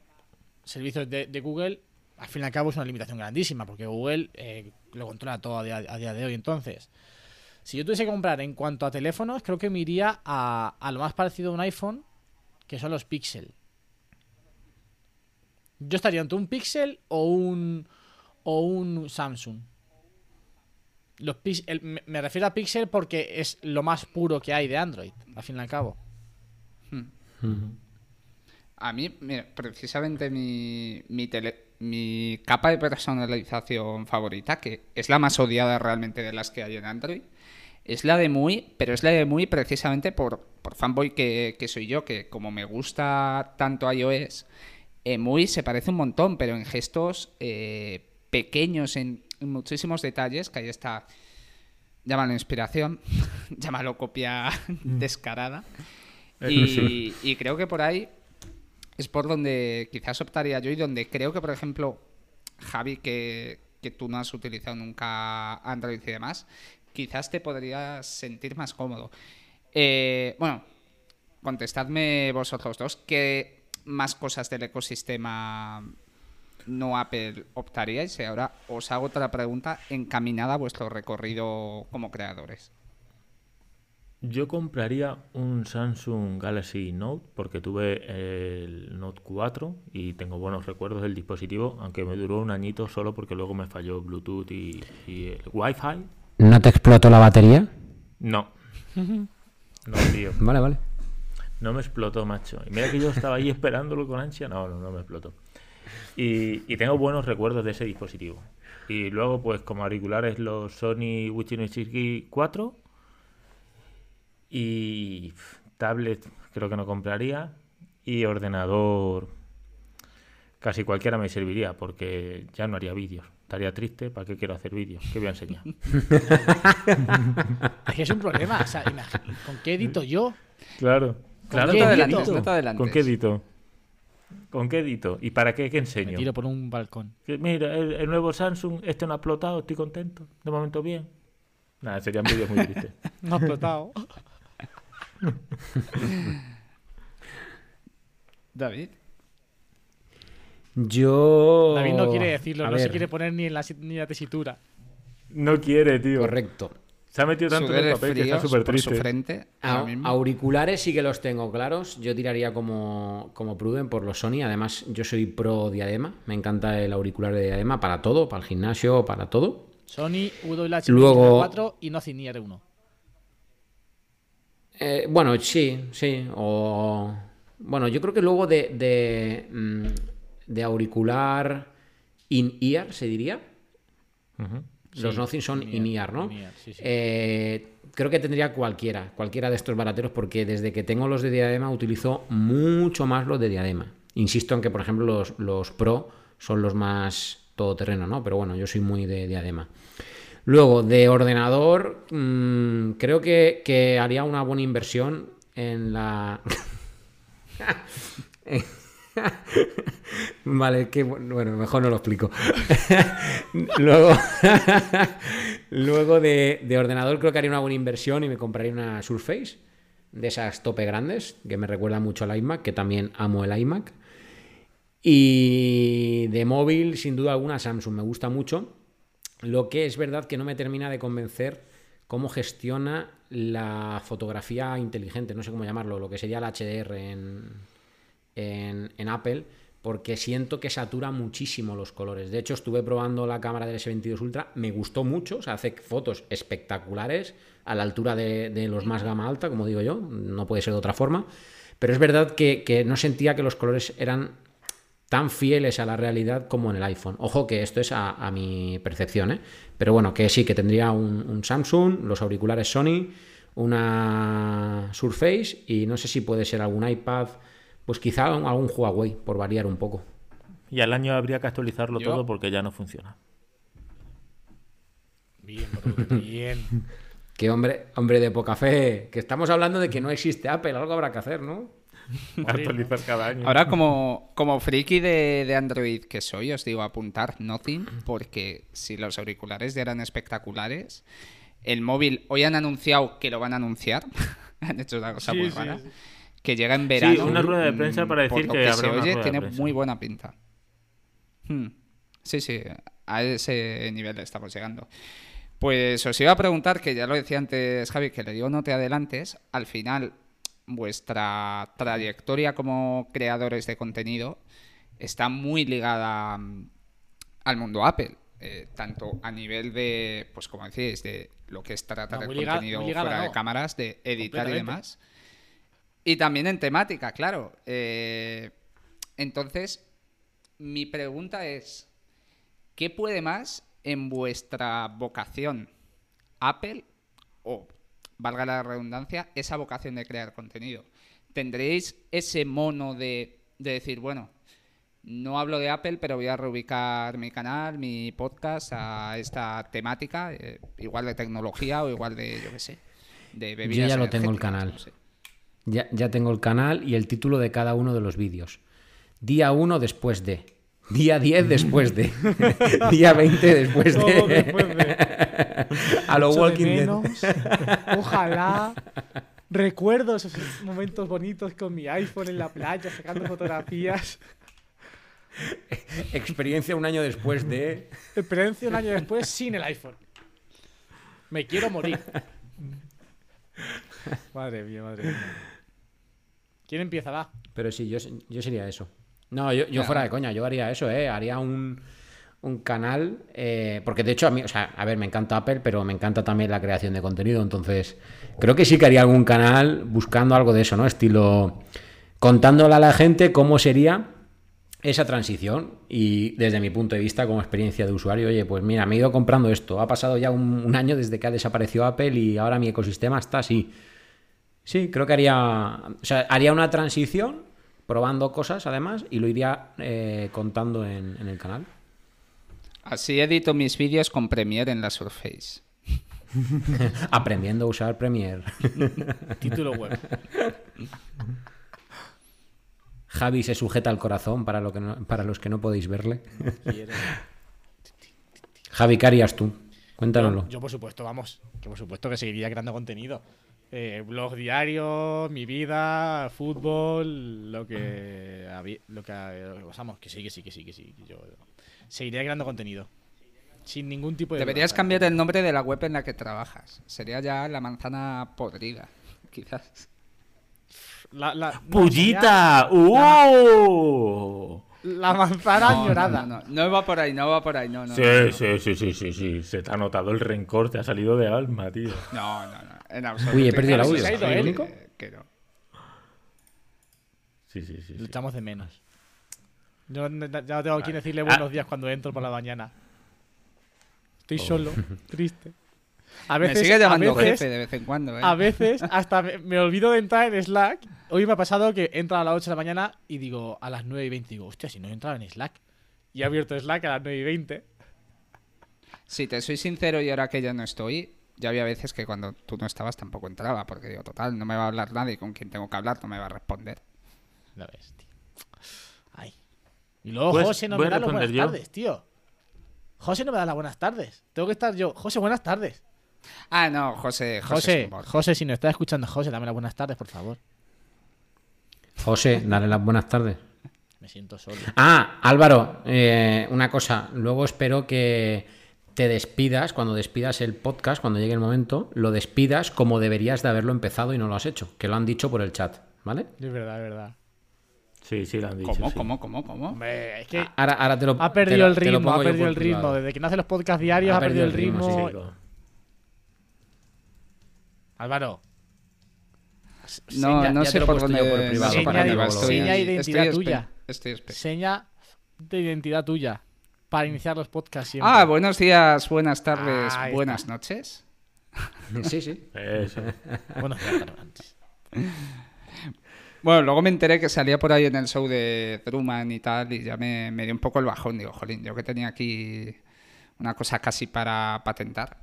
servicios de, Google, al fin y al cabo es una limitación grandísima, porque Google eh, lo controla todo a día, a día de hoy. Entonces, si yo tuviese que comprar en cuanto a teléfonos, creo que me iría a, a lo más parecido a un iPhone, que son los Pixel. Yo estaría entre un Pixel o un o un Samsung. Los el- me, refiero a Pixel porque es lo más puro que hay de Android, al fin y al cabo. A mí, mira, precisamente mi, mi, tele- mi capa de personalización favorita, que es la más odiada realmente de las que hay en Android, es la de Muy, pero es la de Muy precisamente por, por fanboy que, que soy yo, que como me gusta tanto iOS, eh, Muy se parece un montón, pero en gestos eh, pequeños, en, en muchísimos detalles, que ahí está, llámalo inspiración, llámalo copia descarada. Y, y creo que por ahí es por donde quizás optaría yo y donde creo que, por ejemplo, Javi, que, que tú no has utilizado nunca Android y demás, quizás te podrías sentir más cómodo. Eh, bueno, contestadme vosotros dos, ¿qué más cosas del ecosistema no Apple optaríais? Y ahora os hago otra pregunta encaminada a vuestro recorrido como creadores. Yo compraría un Samsung Galaxy Note porque tuve el Note 4 y tengo buenos recuerdos del dispositivo, aunque me duró un añito solo porque luego me falló Bluetooth y, y el Wi-Fi. ¿No te explotó la batería? No. No, tío. Vale, vale. No me explotó, macho. Y mira que yo estaba ahí esperándolo con ansia. No, no, no me explotó. Y, y tengo buenos recuerdos de ese dispositivo. Y luego, pues como auriculares, los Sony Uchinishiki 4. Y tablet creo que no compraría. Y ordenador casi cualquiera me serviría porque ya no haría vídeos. Estaría triste, ¿para qué quiero hacer vídeos? ¿Qué voy a enseñar? Es que es un problema. O sea, ¿con qué edito yo? Claro. Claro, qué ¿con qué adelantes? edito? No te adelantes. ¿Con qué edito? ¿Con qué edito? ¿Y para qué? ¿Qué Me enseño? tiro por un balcón. Que mira, el, el nuevo Samsung, este no ha explotado, estoy contento. De momento bien. Nada, serían vídeos muy tristes. No ha explotado. David. Yo. David no quiere decirlo, A no se quiere poner ni en la, ni en la tesitura. No quiere, tío. Correcto. Se ha metido tanto en el papel que está súper su triste. frente. mismo. auriculares sí que los tengo claros. Yo tiraría como, como Pruden por los Sony. Además, yo soy pro diadema. Me encanta el auricular de diadema para todo, para el gimnasio, para todo. Sony WH Luego- 4 y Nothing Near 1. Eh, bueno, sí, sí. O. Bueno, yo creo que luego de. de, mm, de auricular in-ear, se diría. Ujú. Los Sí, Nothing son in-ear, ¿no? sí, sí. Eh, creo que tendría cualquiera, cualquiera de estos barateros, porque desde que tengo los de diadema utilizo mucho más los de diadema. Insisto en que, por ejemplo, los, los Pro son los más todoterreno, ¿no? Pero bueno, yo soy muy de diadema. Luego, de ordenador, mm, creo que, que haría una buena inversión en la... Vale, que bueno, mejor no lo explico. Luego, luego de, de ordenador creo que haría una buena inversión y me compraría una Surface de esas tope grandes, que me recuerda mucho al iMac, que también amo el iMac. Y de móvil, sin duda alguna, Samsung me gusta mucho. Lo que es verdad que no me termina de convencer cómo gestiona la fotografía inteligente, no sé cómo llamarlo, lo que sería el HDR en, en, Apple, porque siento que satura muchísimo los colores. De hecho, estuve probando la cámara del S22 Ultra, me gustó mucho, o hace fotos espectaculares a la altura de, los más gama alta, como digo yo, no puede ser de otra forma. Pero es verdad que, no sentía que los colores eran tan fieles a la realidad como en el iPhone. Ojo que esto es a, mi percepción, ¿eh? Pero bueno, que sí, que tendría un Samsung, los auriculares Sony, una Surface y no sé si puede ser algún iPad, pues quizá algún Huawei, por variar un poco. Y al año habría que actualizarlo Yo- todo porque ya no funciona. Bien, bro, bien. Que hombre, hombre de poca fe, que estamos hablando de que no existe Apple, algo habrá que hacer, ¿no? Actualizar cada año. Ahora, como, como friki de, de Android que soy, os digo apuntar Nothing, porque si los auriculares ya eran espectaculares, el móvil, hoy han anunciado que lo van a anunciar, han hecho una cosa Sí, muy sí, rara, sí. Que llega en verano. una rueda de prensa mm, para por decir lo que habrá se una oye, rueda tiene muy buena pinta. Hmm. Sí, sí, a ese nivel estamos llegando. Pues os iba a preguntar, que ya lo decía antes Javi, que le digo no te adelantes, al final vuestra trayectoria como creadores de contenido está muy ligada mm, al mundo Apple, eh, tanto a nivel de, pues como decís, de lo que es tratar No, el contenido fuera de cámaras, de editar y demás. Y también en temática, claro. Eh, entonces, mi pregunta es, ¿qué puede más en vuestra vocación? ¿Apple o, valga la redundancia, esa vocación de crear contenido? ¿Tendréis ese mono de, de decir, bueno, no hablo de Apple, pero voy a reubicar mi canal, mi podcast a esta temática, eh, igual de tecnología o igual de, yo qué sé, de bebidas ya lo tengo el canal. no sé. Ya, ya tengo el canal y el título de cada uno de los vídeos. Día 1 después de. Día 10 después de. Día 20 después Todo de. después de. A lo de Walking Dead. Ojalá. Recuerdo esos momentos bonitos con mi iPhone en la playa, sacando fotografías. Experiencia un año después de. Experiencia un año después sin el iPhone. Me quiero morir. Madre mía, madre mía. ¿Quién empieza? Va. Pero sí, yo, yo sería eso. No, yo, yo fuera de coña, yo haría eso, ¿eh? Haría un, un canal. eh, porque de hecho, a mí, o sea, a ver, me encanta Apple, pero me encanta también la creación de contenido. Entonces, creo que sí que haría algún canal buscando algo de eso, ¿no? Estilo. Contándole a la gente cómo sería esa transición y desde mi punto de vista como experiencia de usuario, oye, pues mira, me he ido comprando esto, ha pasado ya un, un año desde que ha desaparecido Apple y ahora mi ecosistema está así. Sí, creo que haría, o sea, haría una transición probando cosas además y lo iría eh, contando en, en el canal. Así edito mis vídeos con Premiere en la Surface. Aprendiendo a usar Premiere. Título web. Javi se sujeta al corazón para, lo que no- para los que no podéis verle. Javi, ¿qué harías tú? Cuéntanoslo. Yo, yo, por supuesto, vamos. Que por supuesto que seguiría creando contenido. Eh, blog diario, mi vida, fútbol, lo que. Lo que lo que pasamos. Que sí, que sí, que sí, que sí. Yo seguiría creando contenido. Sin ningún tipo de. Deberías duda. cambiar el nombre de la web en la que trabajas. Sería ya la manzana podrida, quizás. La, la, no, ¡Pullita! ¡Uh! sería La manzana No, no, añorada. no, no, no va por ahí, no va por ahí, no, no. Sí, no, no. sí, sí, sí, sí, sí. Se te ha notado el rencor, te ha salido de alma, tío. No, no, no, en absoluto. Uy, he perdido el audio. se ha ido ¿Soy el único? que no. Sí, sí, sí. Lo echamos de menos. Yo ya no tengo quien decirle Ah. buenos días cuando entro por la mañana. Estoy Oh. solo, triste. A Me veces, sigue llamando a veces, jefe de vez en cuando, ¿eh? a veces hasta me, me olvido de entrar en Slack. Hoy me ha pasado que entro a las 8 de la mañana y digo a las 9 y 20. Digo, hostia, si no he entrado en Slack. Y he abierto Slack a las 9 y 20. Si te soy sincero y ahora que ya no estoy, ya había veces que cuando tú no estabas tampoco entraba, porque digo, total, no me va a hablar nadie, con quien tengo que hablar no me va a responder. Lo ves, tío. Ay. Y luego Pues, José no me da las buenas yo. tardes, tío. José no me da las buenas tardes. Tengo que estar yo. José, buenas tardes. Ah, no, José, José. José, si nos estás escuchando, José, dame las buenas tardes, por favor. José, dale las buenas tardes. Me siento solo. Ah, Álvaro, eh, una cosa. Luego espero que te despidas, cuando despidas el podcast, cuando llegue el momento, lo despidas como deberías de haberlo empezado y no lo has hecho, que lo han dicho por el chat, ¿vale? Es verdad, es verdad. Sí, sí, lo han dicho. ¿Cómo, sí. cómo, cómo, cómo? Hombre, es que Ahora, ahora te lo ha perdido lo- el ritmo, ha perdido el ritmo. privado. Desde que no hace los podcasts diarios, ha, perdido el ritmo. sí. Sí, lo- Álvaro. No, no sé por dónde yo por privado para seña que de-. Seña estoy identidad tuya. Estoy Seña de identidad tuya. Para iniciar los podcasts siempre. Ah, buenos días, buenas tardes, Ahí buenas está. noches. Sí, sí. Eso. Buenos días, antes. Bueno, luego me enteré que salía por ahí en el show de Truman y tal, y ya me, me dio un poco el bajón. Digo, jolín, yo que tenía aquí una cosa casi para patentar.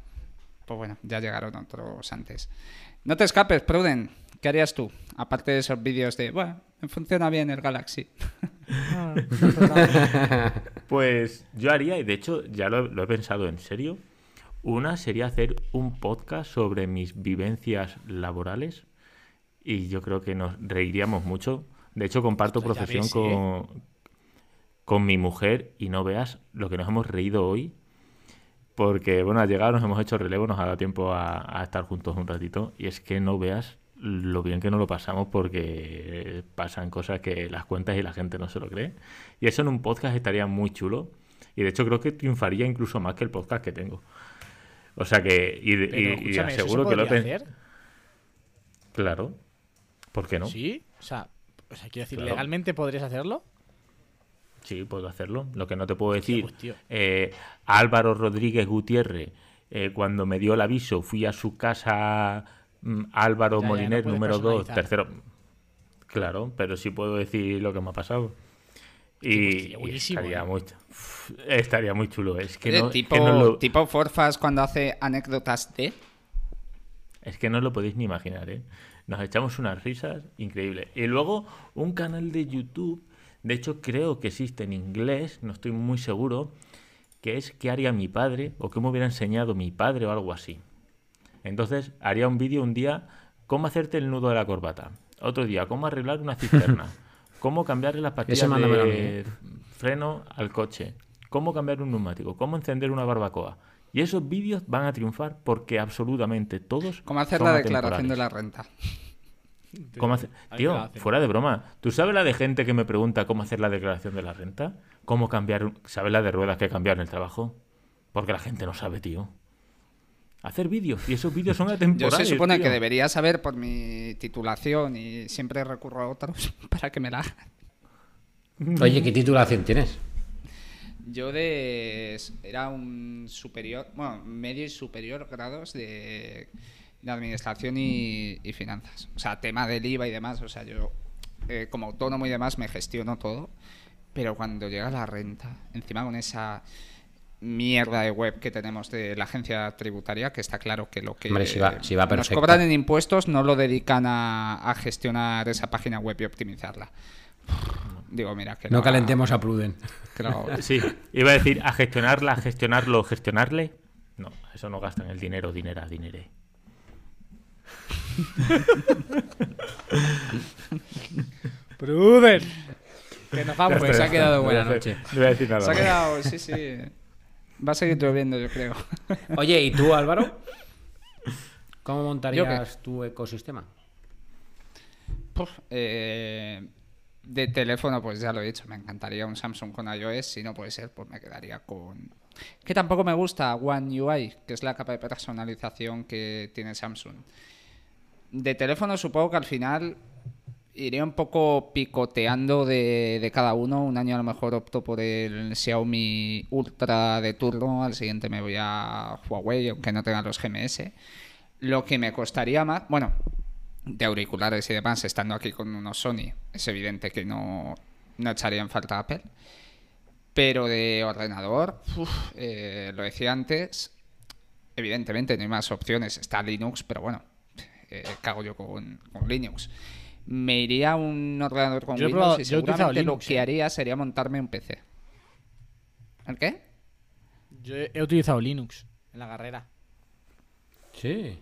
Pues bueno, ya llegaron otros antes. No te escapes, Pruden. ¿Qué harías tú? Aparte de esos vídeos de, bueno, funciona bien el Galaxy. Ah, Pues yo haría, y de hecho ya lo, lo he pensado en serio, una sería hacer un podcast sobre mis vivencias laborales y yo creo que nos reiríamos mucho. De hecho, comparto profesión ves, ¿eh? con, con mi mujer y no veas lo que nos hemos reído hoy. Porque, bueno, al llegar nos hemos hecho relevo, nos ha dado tiempo a, a estar juntos un ratito. Y es que no veas lo bien que nos lo pasamos porque pasan cosas que las cuentas y la gente no se lo cree. Y eso en un podcast estaría muy chulo. Y de hecho creo que triunfaría incluso más que el podcast que tengo. O sea que, y, de- Pero, y- y escúchame, ¿eso aseguro se que lo ten- hacer? Claro. ¿Por qué no? Sí. ¿Sí? O sea, o sea, quiero decir, Claro. ¿legalmente podrías hacerlo? puedo hacerlo. Lo que no te puedo decir, pues, eh, Álvaro Rodríguez Gutiérrez, eh, cuando me dio el aviso, fui a su casa Álvaro Ya, no número 2, personalizar. tercero. Claro, pero sí puedo decir lo que me ha pasado. pues, Y, tío, y buenísimo, estaría, ¿eh? muy, estaría muy chulo. Es que, no, es tipo, que no lo- tipo Forfas cuando hace anécdotas de... Es que no os lo podéis ni imaginar, ¿eh? Nos echamos unas risas increíbles. Y luego un canal de YouTube, de hecho creo que existe en inglés, no estoy muy seguro, que es qué haría mi padre o qué me hubiera enseñado mi padre o algo así. Entonces haría un vídeo un día, cómo hacerte el nudo de la corbata. Otro día, cómo arreglar una cisterna. cómo cambiarle las pastillas de ¿eh? freno al coche. Cómo cambiar un neumático. Cómo encender una barbacoa. Y esos vídeos van a triunfar porque absolutamente todos ¿Cómo hacer son la declaración de la renta? ¿Cómo hace- A mí me la Tío, fuera de broma. ¿Tú sabes la de gente que me pregunta cómo hacer la declaración de la renta? ¿Cómo cambiar? ¿Sabes la de ruedas que cambiar en el trabajo? Porque la gente no sabe, tío. Hacer vídeos. Y esos vídeos son Yo atemporales. se supone tío. que debería saber por mi titulación y siempre recurro a otros para que me la hagan. Oye, ¿qué titulación tienes? Yo de... era un superior, bueno, medio y superior grados de, de administración y, y finanzas. O sea, tema del IVA y demás. O sea, yo eh, como autónomo y demás me gestiono todo. Pero cuando llega la renta, encima con esa mierda de web que tenemos de la agencia tributaria, que está claro que lo que Hombre, si va- si va nos cobran en impuestos no lo dedican a, a gestionar esa página web y optimizarla. Digo, mira, que No lo- calentemos a Pruden. que lo- Sí, iba a decir a gestionarla, gestionarlo, gestionarle. No, eso no gastan el dinero, dinero, dinero. Pruden. Que nos vamos. Pues se ha quedado buena a noche. No voy a decir nada. Se ha quedado, sí, sí. Va a seguir lloviendo, yo creo. Oye, ¿y tú, Álvaro? ¿Cómo montarías tu ecosistema? Puf, eh, de teléfono, pues ya lo he dicho, me encantaría un Samsung con iOS. Si no puede ser, pues me quedaría con. Que tampoco me gusta One UI, que es la capa de personalización que tiene Samsung. De teléfono, supongo que al final Iré un poco picoteando de, de cada uno. Un año a lo mejor opto por el Xiaomi Ultra de turno, al siguiente me voy a Huawei, aunque no tenga los GMS. Lo que me costaría más, bueno, de auriculares y demás, estando aquí con unos Sony, es evidente que no, no echaría en falta Apple. Pero de ordenador, eh, lo decía antes, evidentemente no hay más opciones. Está Linux, pero bueno, eh, cago yo con, con Linux. Me iría a un ordenador con Yo Windows probado- y yo he utilizado seguramente lo que haría sería montarme un PC. ¿El qué? Yo he, utilizado Linux en la carrera. Sí.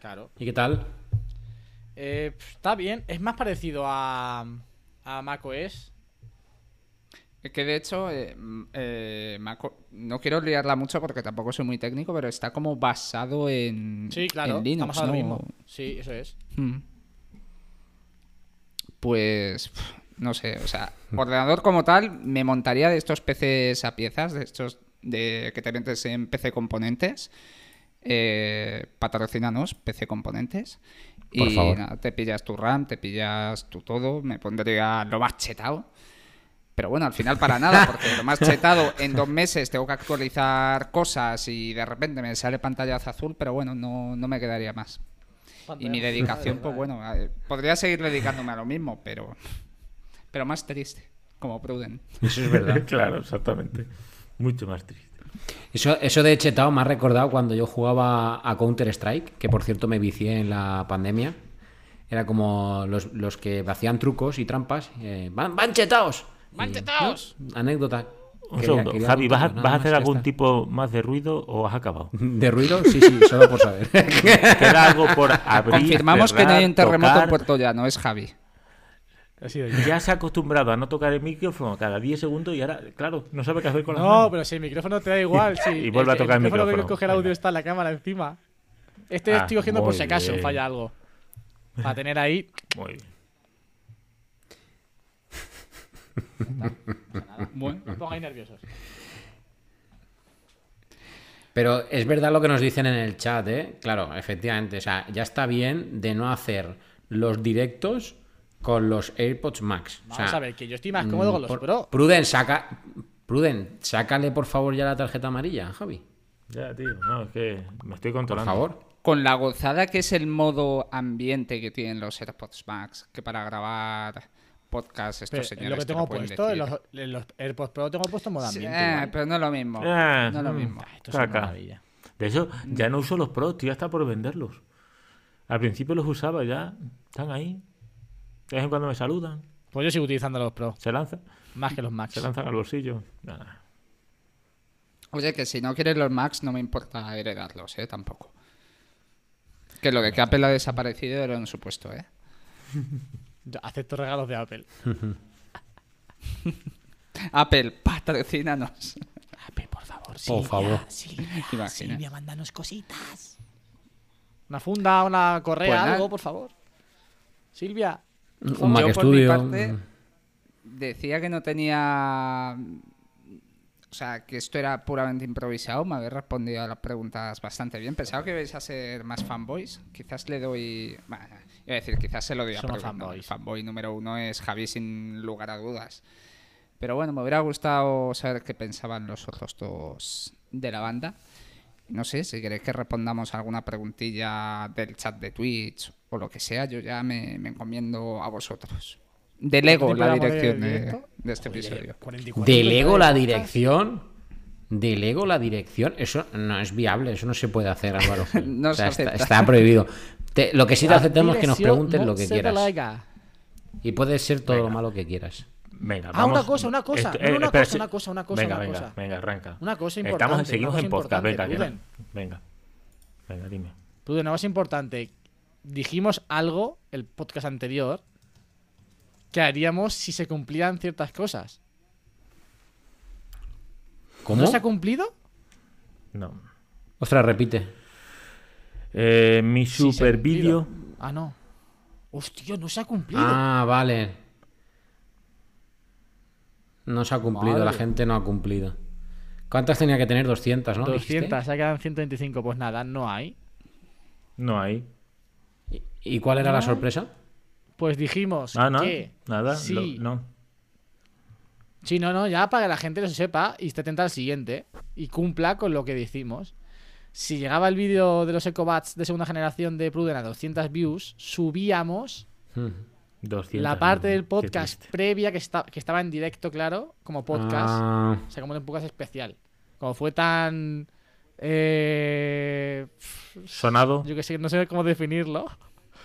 Claro. ¿Y qué tal? Eh, está bien. Es más parecido a, a macOS. Es que de hecho, eh, eh, Mac- no quiero liarla mucho porque tampoco soy muy técnico, pero está como basado en, Sí, claro. en Linux. mismo. Sí, eso es. Mm. Pues no sé, o sea, ordenador como tal, me montaría de estos PCs a piezas, de estos de que te metes en PC Componentes. Eh, patrocínanos, PC Componentes. Por y favor. nada, te pillas tu RAM, te pillas tu todo, me pondría lo más chetado. Pero bueno, al final para nada, porque lo más chetado, en dos meses tengo que actualizar cosas y de repente me sale pantallazo azul, pero bueno, no, no me quedaría más. Y mi dedicación, pues bueno, podría seguir dedicándome a lo mismo, pero, pero más triste, como Pruden. Eso es verdad. claro, exactamente. Mucho más triste. Eso, eso de chetado me ha recordado cuando yo jugaba a Counter-Strike, que por cierto me vicié en la pandemia. Era como los, los que hacían trucos y trampas. eh, ¡Van, van chetados! ¡Van Y, chetaos! ¿no? Anécdota. Un segundo. quería Javi, ¿vas a, vas hacer algún está. tipo más de ruido o has acabado? ¿De ruido? Sí, sí, solo por saber. Queda algo por abrir. Confirmamos que no hay un terremoto en tocar. Puerto Llano, es Javi. Ha sido yo. Ya se ha acostumbrado a no tocar el micrófono cada 10 segundos y ahora, claro, no sabe qué hacer con las No, manos. pero si el micrófono te da igual. Sí. Y vuelve a tocar el micrófono micrófono. que coge el audio Venga. está en la cámara encima. Este Ah, estoy cogiendo por si acaso bien. falla algo. Para tener ahí. Muy bien. Bueno, No pongáis nerviosos. Pero es verdad lo que nos dicen en el chat, ¿eh? Claro, efectivamente. O sea, ya está bien de no hacer los directos con los AirPods Max. O Vamos sea, a ver, que yo estoy más cómodo con los por- Pro. Pruden, saca. Pruden, sácale por favor ya la tarjeta amarilla, Javi. Ya, tío, no, es que me estoy Por controlando. favor. con la gozada que es el modo ambiente que tienen los AirPods Max, que para grabar podcast estos Pero, señores lo que te tengo puesto, en decir. los, en los AirPods Pro tengo puesto modo Sí, ambiente. eh, pero no es lo mismo. Ah, no es lo mm. mismo. Ah, esto es una maravilla. De hecho, ya no uso los Pro, estoy hasta por venderlos. Al principio los usaba, ya están ahí. De vez en cuando me saludan, Pues yo sigo utilizando los Pro, se lanzan, más que los Max. se lanzan al bolsillo. Nada. Oye, que si no quieres los Max, no me importa heredarlos, ¿eh? Tampoco. Que lo de que Apple ha desaparecido era un supuesto, ¿eh? Acepto regalos de Apple. Apple, patrocínanos. Apple, por favor, Por Silvia, favor. Silvia, mándanos cositas. Una funda, una correa, Pues algo, por favor. Silvia. Un Mac Yo, por mi parte, decía que no tenía. O sea, que esto era puramente improvisado. Me habéis respondido a las preguntas bastante bien. Pensaba que ibais a ser más fanboys. Quizás le doy. Bueno, iba a decir, quizás se lo doy a Somos ¿no? El fanboys. fanboy número uno es Javi, sin lugar a dudas. Pero bueno, me hubiera gustado saber qué pensaban los otros dos de la banda. No sé, si queréis que respondamos alguna preguntilla del chat de Twitch o lo que sea, yo ya me, me encomiendo a vosotros. Delego ¿Cuánto la de dirección de, este episodio. 44 Delego la dirección. Delego la dirección. Eso no es viable, eso no se puede hacer, Álvaro. No O sea, se está, está prohibido. Te- lo que sí te aceptamos es que nos preguntes lo que quieras. Y puede ser todo lo malo que quieras. Venga, Ah, vamos. una cosa, una cosa. Esto- no, una espera, cosa, una cosa, una cosa, Venga, una venga, cosa. venga, arranca. Una cosa Estamos, importante, seguimos una en cosa podcast, venga, no. Venga. Venga, dime. Pruden, lo más importante. Dijimos algo, el podcast anterior, que haríamos si se cumplían ciertas cosas. ¿Cómo? ¿No se ha cumplido? No. Ostras, repite. Eh, mi Sí super vídeo. Ah, no. Hostia, no se ha cumplido. Ah, vale. No se ha cumplido, la gente no ha cumplido. ¿Cuántas tenía que tener? 200, ¿no? 200, se quedan 125. Pues nada, no hay. No hay. ¿Y y cuál era la sorpresa? pues dijimos Ah, no, que nada, sí, lo- no. sí, no, no, ya para que la gente lo sepa y esté atenta al siguiente y cumpla con lo que decimos. Si llegaba el vídeo de los Ecobats de segunda generación de Pruden a 200 views, subíamos Hmm. 200 la parte del podcast previa que, está, que estaba en directo, claro, como podcast. Ah, O sea, como un podcast especial. Como fue tan... Eh, Sonado, yo que sé, no sé cómo definirlo.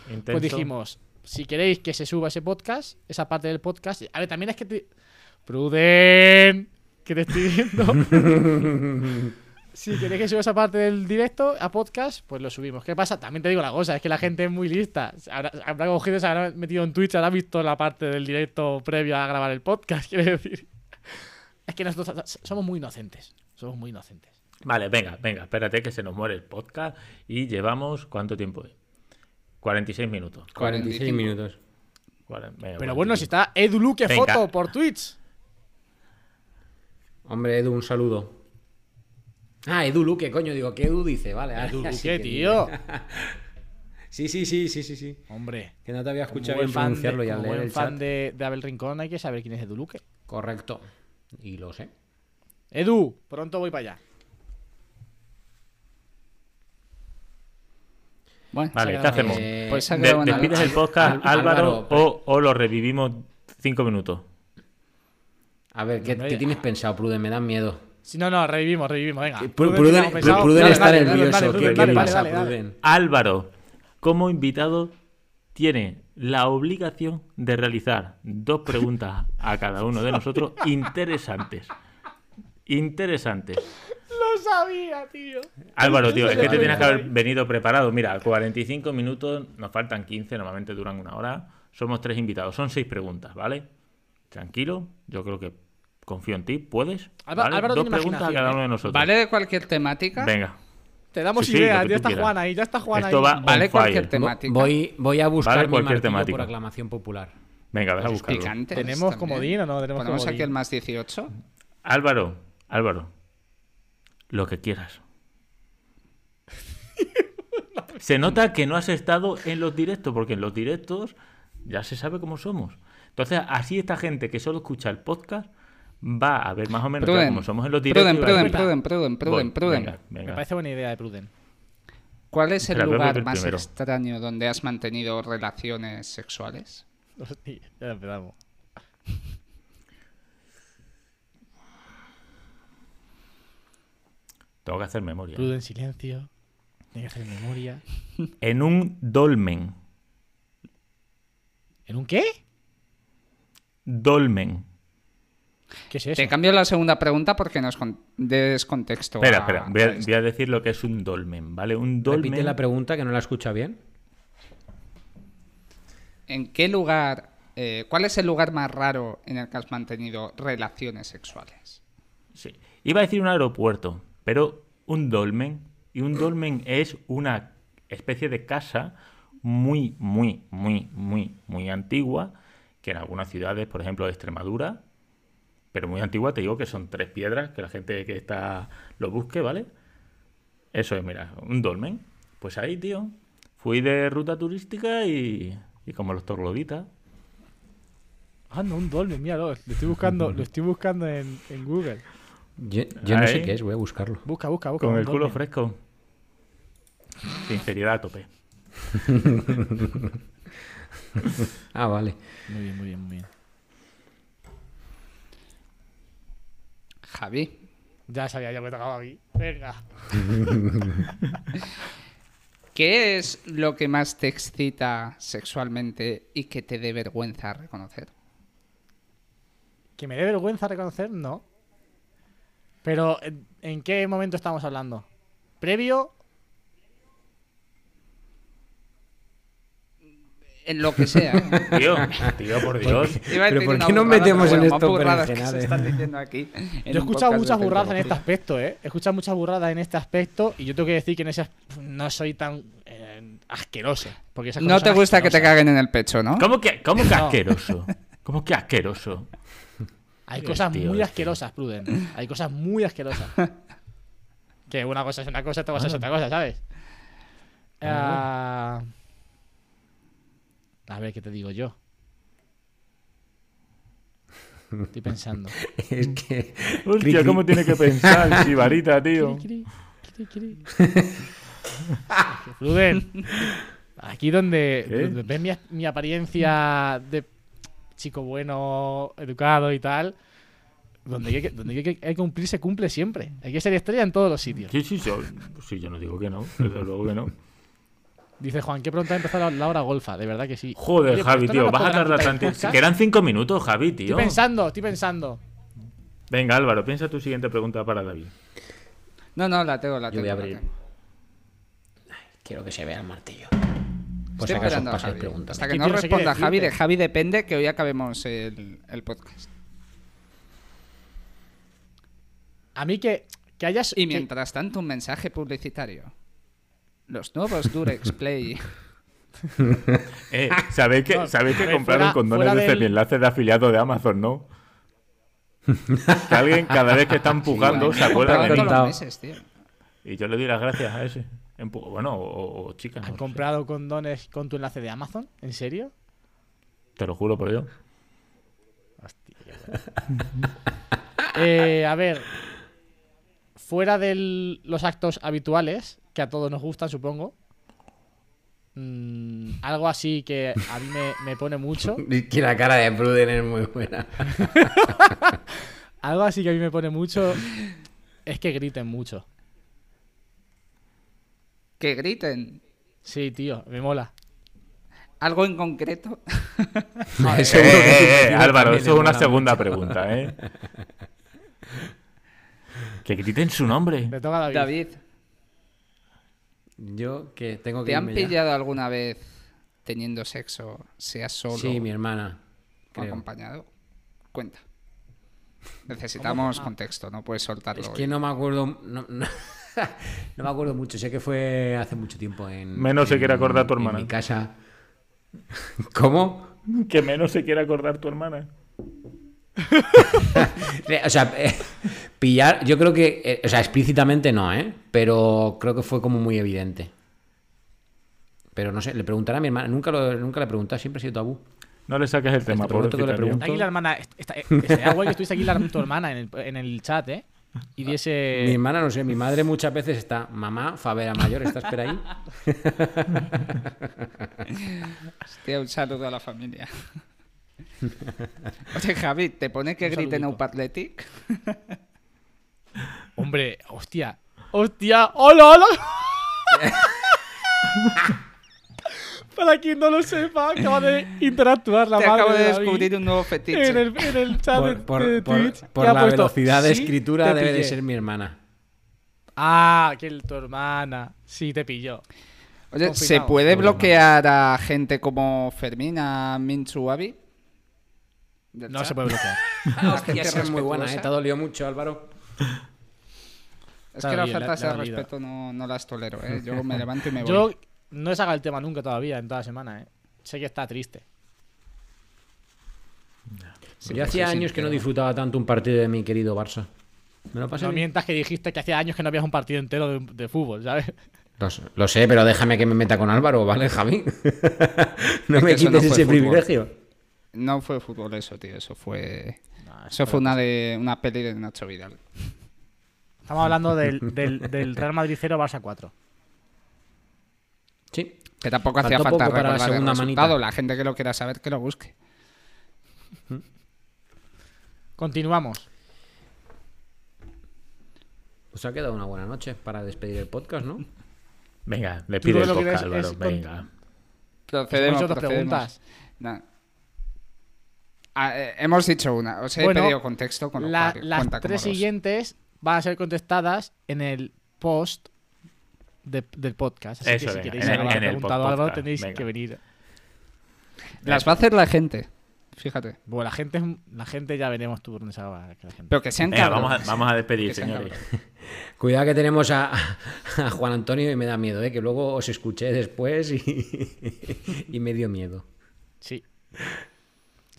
intenso. Pues dijimos, si queréis que se suba ese podcast, esa parte del podcast... A ver, también es que te... Pruden, que te estoy viendo. si queréis que suba esa parte del directo a podcast, pues lo subimos. ¿Qué pasa? También te digo la cosa, es que la gente es muy lista. Habrá, habrá cogido, se habrá metido en Twitch, habrá visto la parte del directo previo a grabar el podcast, quiero decir. Es que nosotros somos muy inocentes. Somos muy inocentes. Vale, venga, venga, espérate que se nos muere el podcast y llevamos, ¿cuánto tiempo es? 46 minutos. 46 45. minutos. Pero bueno, 45. si está Edu Luque Venga. foto por Twitch. Hombre, Edu, un saludo. Ah, Edu Luque, coño, digo, ¿qué Edu dice? Vale, Edu Luque, que tío. Sí, sí, sí, sí, sí, sí. Hombre. Que no te había escuchado bien pronunciarlo de, y al leer el fan chat. de, de Abel Rincón hay que saber quién es Edu Luque. Correcto. Y lo sé. Edu, pronto voy para allá. Bueno, Vale, ¿qué hacemos? Eh, Pues De- ¿Despides el podcast, Álvaro, Álvaro, pues. o, o lo revivimos 5 minutos? A ver, ¿qué, Hombre. qué tienes pensado, Pruden? Me dan miedo. Si no, no, revivimos, revivimos, venga. Pru- Pruden, Pruden, está nervioso. dale, ¿Qué, qué dale, pasa, dale, dale. Pruden? Álvaro, como invitado, tiene la obligación de realizar dos preguntas a cada uno de nosotros interesantes. Interesantes. Lo sabía, tío. Álvaro, tío, es que te tienes que haber venido preparado. Mira, 45 minutos, nos faltan 15, normalmente duran una hora. Somos tres invitados, son seis preguntas, ¿vale? Tranquilo, yo creo que confío en ti, ¿puedes? Álvaro- ¿Vale? Álvaro Dos tiene preguntas a cada uno de nosotros. ¿Vale de cualquier temática? Venga. Te damos Sí, sí, lo ideas, que ya está quieras. Juan ahí, ya está Juan Esto ahí. va Vale cualquier fire. temática. Voy, voy a buscar Vale, mi cualquier martillo temática. por aclamación popular. Venga, vas a buscarlo. Picantes ¿Tenemos también. comodín o no tenemos Ponemos comodín? aquí el más 18. Álvaro, Álvaro, lo que quieras. Se nota que no has estado en los directos, porque en los directos ya se sabe cómo somos. Entonces, así esta gente que solo escucha el podcast va a ver más o menos Pruden, cómo somos en los directos. Pruden, Pruden, Pruden, Pruden, Pruden, "Voy, Pruden. venga, venga". Me parece buena idea de Pruden. ¿Cuál es el lugar más primero. extraño donde has mantenido relaciones sexuales? Hostia, ya empezamos. Tengo que hacer memoria. Pruden, silencio. Tiene que hacer memoria. En un dolmen. ¿En un qué? Dolmen. ¿Qué es eso? Te cambio la segunda pregunta porque nos des contexto. Espera, a- espera. A voy a decir lo que es un dolmen, ¿vale? Un dolmen. Repite la pregunta que no la escucha bien. ¿En qué lugar, eh, cuál es el lugar más raro en el que has mantenido relaciones sexuales? Sí. Iba a decir un aeropuerto, pero un dolmen. Y un dolmen es una especie de casa muy, muy, muy, muy, muy antigua, que en algunas ciudades, por ejemplo, de Extremadura, pero muy antigua, te digo que son tres piedras, que la gente que está lo busque, ¿vale? Eso es, mira, un dolmen. Pues ahí, tío, fui de ruta turística y, y como los torloditas. Ah, no, un dolmen, míralo. Lo estoy buscando, lo estoy buscando en, en Google. Yo, yo no sé qué es, voy a buscarlo. Busca, busca, busca. Con el culo dolmen. fresco. Sinceridad a tope. Ah, vale. Muy bien, muy bien, muy bien. Javi, Ya sabía yo que tocaba aquí. Venga. ¿qué es lo que más te excita sexualmente y que te dé vergüenza reconocer? ¿Que me dé vergüenza reconocer? No. Pero, ¿en, en qué momento estamos hablando? ¿Previo? En lo que sea. ¿eh? Tío, tío, por Dios. Pero ¿por qué nos metemos pero en están diciendo aquí en Yo he escuchado muchas burradas en este aspecto, ¿eh? He escuchado muchas burradas en este aspecto y yo tengo que decir que en ese as- no soy tan eh, asqueroso. Porque esas No te gusta que te caguen en el pecho, ¿no? ¿Cómo que, cómo que No. asqueroso? ¿Cómo que asqueroso? Hay cosas Tío, muy tío. asquerosas, Pruden. Hay cosas muy asquerosas. que una cosa es una cosa, otra cosa es otra cosa, ¿sabes? Ah, A ver, ¿qué te digo yo? Estoy pensando. Es que. Hostia, ¿cómo tiene que pensar, Sibarita, tío? Cri, aquí donde, donde ves mi, mi apariencia de chico bueno, educado y tal, donde hay que, donde hay que, hay que cumplir se cumple siempre. Hay que ser estrella en todos los sitios. Sí, sí, yo, sí, yo no digo que no, desde luego que no. Dice Juan, qué pronto ha empezado la hora golfa, de verdad que sí. Joder, Oye, Javi, no tío, nos vas a tardar tanto. Que eran cinco minutos, Javi, tío. Estoy pensando, estoy pensando. Venga, Álvaro, piensa tu siguiente pregunta para David. No, no, la tengo, la Yo tengo. voy a la abrir. Quiero que se vea el martillo. Estoy Pues acaso esperando a pases Javi. preguntas. Hasta ¿Qué que no responda Javi, de? Javi depende que hoy acabemos el, el podcast. A mí que, que hayas. Y que- mientras tanto, un mensaje publicitario. Los nuevos Durex Play. Eh, ¿Sabéis que, No, ¿sabéis que compraron fuera- condones del- mi enlace de afiliado de Amazon, no? Que alguien, cada vez que está empujando, se acuerda de mí. meses, tío. Y yo le di las gracias a ese. Empu- bueno, o, o chicas. no ¿Han sé. comprado condones con tu enlace de Amazon? ¿En serio? Te lo juro por Dios. Eh, a ver. Fuera de los actos habituales, que a todos nos gustan, supongo. mm, algo así que a mí me, me pone mucho. Que la cara de Pruden es muy buena. Algo así que a mí me pone mucho. Es que griten mucho. Que griten. Sí, tío, me mola. Algo en concreto. Eh, eh, eh, Álvaro, también eso es le una mola segunda mucho. pregunta, ¿eh? que griten su nombre. Me toca David. David, Yo que tengo que ¿te han irme ya. pillado alguna vez teniendo sexo, sea solo Sí, mi hermana. o creo. acompañado? Cuenta. Necesitamos contexto, no puedes soltarlo. Es hoy. que no me acuerdo. No, no- no me acuerdo mucho. Sé que fue hace mucho tiempo en. Menos se en- quiere acordar tu en hermana. mi casa. ¿Cómo? Que menos se quiere acordar tu hermana. O sea, eh, pillar. Yo creo que. eh, o sea, explícitamente no, ¿eh? Pero creo que fue como muy evidente. Pero no sé, le preguntaré a mi hermana. Nunca, lo, nunca le he preguntado, siempre ha sido tabú. No le saques el tema, Te pregunto que le pregunto. Aquí la hermana. Está, eh, sería guay que estuviese aquí la, tu hermana en el, en el chat, ¿eh? Y Mi diese. hermana, no sé, mi madre muchas veces está. Mamá, Favera Mayor, ¿estás por ahí? Hostia, un saludo a la familia. Oye, Javi, ¿te pone que griten. Up Athletic? Hombre, hostia. ¡Hostia! ¡Hola, hola! Para quien no lo sepa, acaba de interactuar la Te madre acabo de descubrir un nuevo fetiche. en el, en el chat de, Por, por- de Twitch. por la puesto, velocidad de "Sí, escritura debe de pillé". ser mi hermana. Ah, que el- tu hermana. Sí, te pilló. Oye, ¿se puede bloquear a gente como Fermín, a Minchu Avi? Del No chat? se puede bloquear. Hostia, esa es muy buena, ¿eh? Te ha dolido mucho, Álvaro. Es que las ha de respeto no, no las tolero, ¿eh? Yo me levanto y me voy. Yo no he sacado el tema nunca todavía en toda la semana, ¿eh? Sé que está triste. Sí, Yo hacía años que no disfrutaba tanto un partido de mi querido Barça. Me lo pasé No bien. mientas que dijiste que hacía años que no habías un partido entero de, de fútbol, ¿sabes? Lo, sé- lo sé, pero déjame que me meta con Álvaro, ¿vale, Javi? no Es me no quites ese fútbol. privilegio. No fue fútbol eso, tío. Eso fue... No, Eso fue una, de, una peli de Nacho Vidal. Estamos hablando del, del, del Real Madrid 0 Barça 4. Sí. Que tampoco Faltó hacía falta la recordar el segunda resultado. manita. La gente que lo quiera saber, que lo busque. Continuamos. Os ha quedado una buena noche para despedir el podcast, ¿no? Venga, le lo el podcast, Álvaro. con- Venga. Procedemos, preguntas. Nah. Ah, eh, hemos dicho una. Os he Bueno, pedido contexto con lo La- cual las tres siguientes van a ser contestadas en el post de- del podcast. Así Eso, que si venga, queréis el preguntado algo, tenéis venga. que venir. Las va a hacer la gente. Fíjate. Bueno, la gente, la gente ya veremos tú por dónde se va la gente. Pero que sean Venga, vamos a, vamos a despedir, señores. Cuidado que tenemos a, a Juan Antonio y me da miedo, ¿eh? que luego os escuché después y, y me dio miedo. Sí.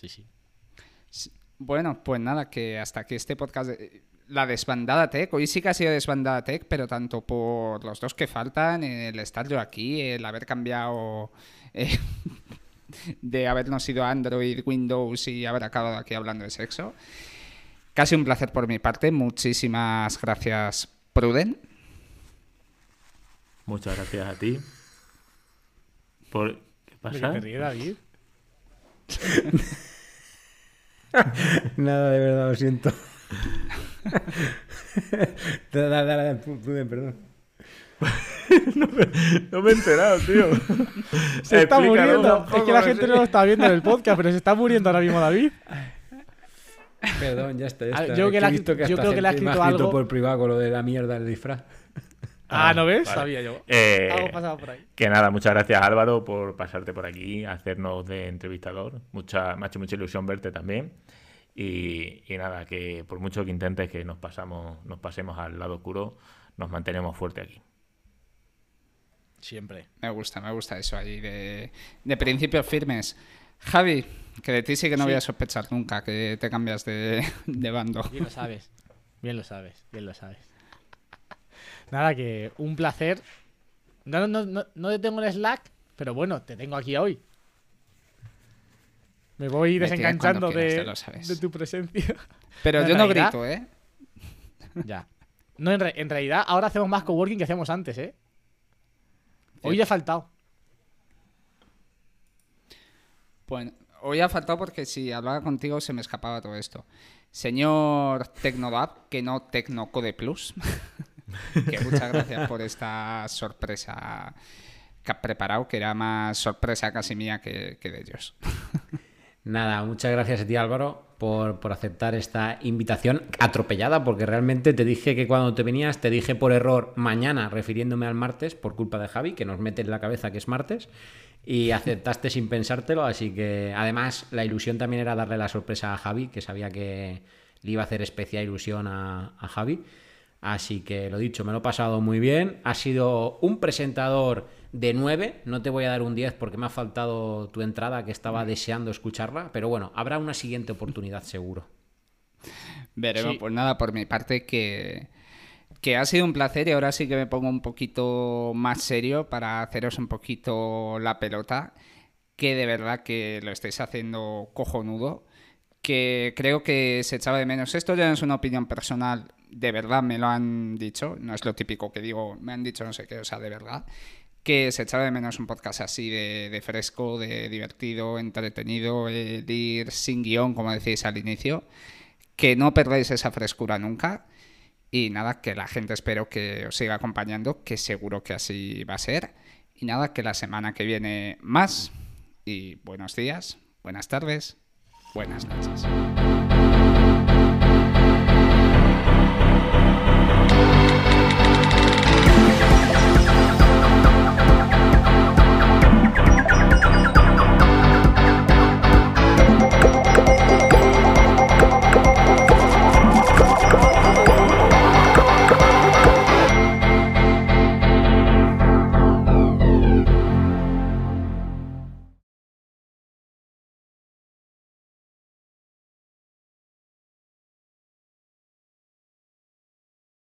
Sí, sí. Bueno, pues nada, que hasta aquí este podcast. de- La desbandada Tech. Hoy sí que ha sido desbandada Tech, pero tanto por los dos que faltan, el estar yo aquí, el haber cambiado. eh, de habernos ido a Android, Windows y haber acabado aquí hablando de sexo. Casi un placer por mi parte. Muchísimas gracias, Pruden. Muchas gracias a ti. Por... ¿Qué ¿De pasa? qué te ríes, David? Nada, de verdad, lo siento. dale, dale, dale, Pruden, perdón. No me he enterado, tío. Se está muriendo. Es que la no gente sé. no lo está viendo en el podcast, pero se está muriendo ahora mismo David. Perdón, ya está, ya está. yo que creo que le ha escrito algo- por privado con lo de la mierda del disfraz. Ah, ¿no ves? vale. Sabía yo. Eh, Algo pasaba por ahí. Que nada, muchas gracias Álvaro por pasarte por aquí, hacernos de entrevistador. Mucha, me ha hecho mucha ilusión verte también. Y, y nada, que por mucho que intentes que nos pasamos, nos pasemos al lado oscuro, nos mantenemos fuerte aquí. Siempre. Me gusta, me gusta eso ahí de, de principios firmes. Javi, que de ti sí que no Sí. voy a sospechar nunca que te cambias de, de bando. Bien lo sabes. Bien lo sabes. Bien lo sabes. Nada, que un placer. No, no, no, no te tengo en Slack, pero bueno, te tengo aquí hoy. Me voy desenganchando quieras, de, tu presencia. Pero yo no grito, ¿eh? ya. No, en, re- en realidad, ahora hacemos más coworking que hacíamos antes, ¿eh? Hoy ya ha faltado. Bueno, hoy ha faltado porque si hablaba contigo se me escapaba todo esto. Señor Tecnodab, que no Tecnocode Plus, muchas gracias por esta sorpresa que has preparado, que era más sorpresa casi mía que, que de ellos. Nada, muchas gracias a ti Álvaro por, por aceptar esta invitación atropellada, porque realmente te dije que cuando te venías, te dije por error mañana, refiriéndome al martes, por culpa de Javi, que nos mete en la cabeza que es martes, y aceptaste sin pensártelo, así que además la ilusión también era darle la sorpresa a Javi, que sabía que le iba a hacer especial ilusión a, a Javi. Así que lo dicho, me lo he pasado muy bien. Ha sido un presentador de 9. No te voy a dar un 10 porque me ha faltado tu entrada, que estaba deseando escucharla. Pero bueno, habrá una siguiente oportunidad seguro. Veremos, Sí. pues nada, por mi parte que, que ha sido un placer y ahora sí que me pongo un poquito más serio para haceros un poquito la pelota, que de verdad que lo estáis haciendo cojonudo, que creo que se echaba de menos. Esto ya no es una opinión personal, de verdad me lo han dicho, no es lo típico que digo, me han dicho no sé qué, o sea, de verdad que se echaba de menos un podcast así de, de fresco, de divertido, entretenido, eh, de ir sin guion, como decís al inicio que no perdáis esa frescura nunca. Y nada, que la gente espero que os siga acompañando, que seguro que así va a ser. Y nada, que la semana que viene más. Y buenos días, buenas tardes, buenas noches.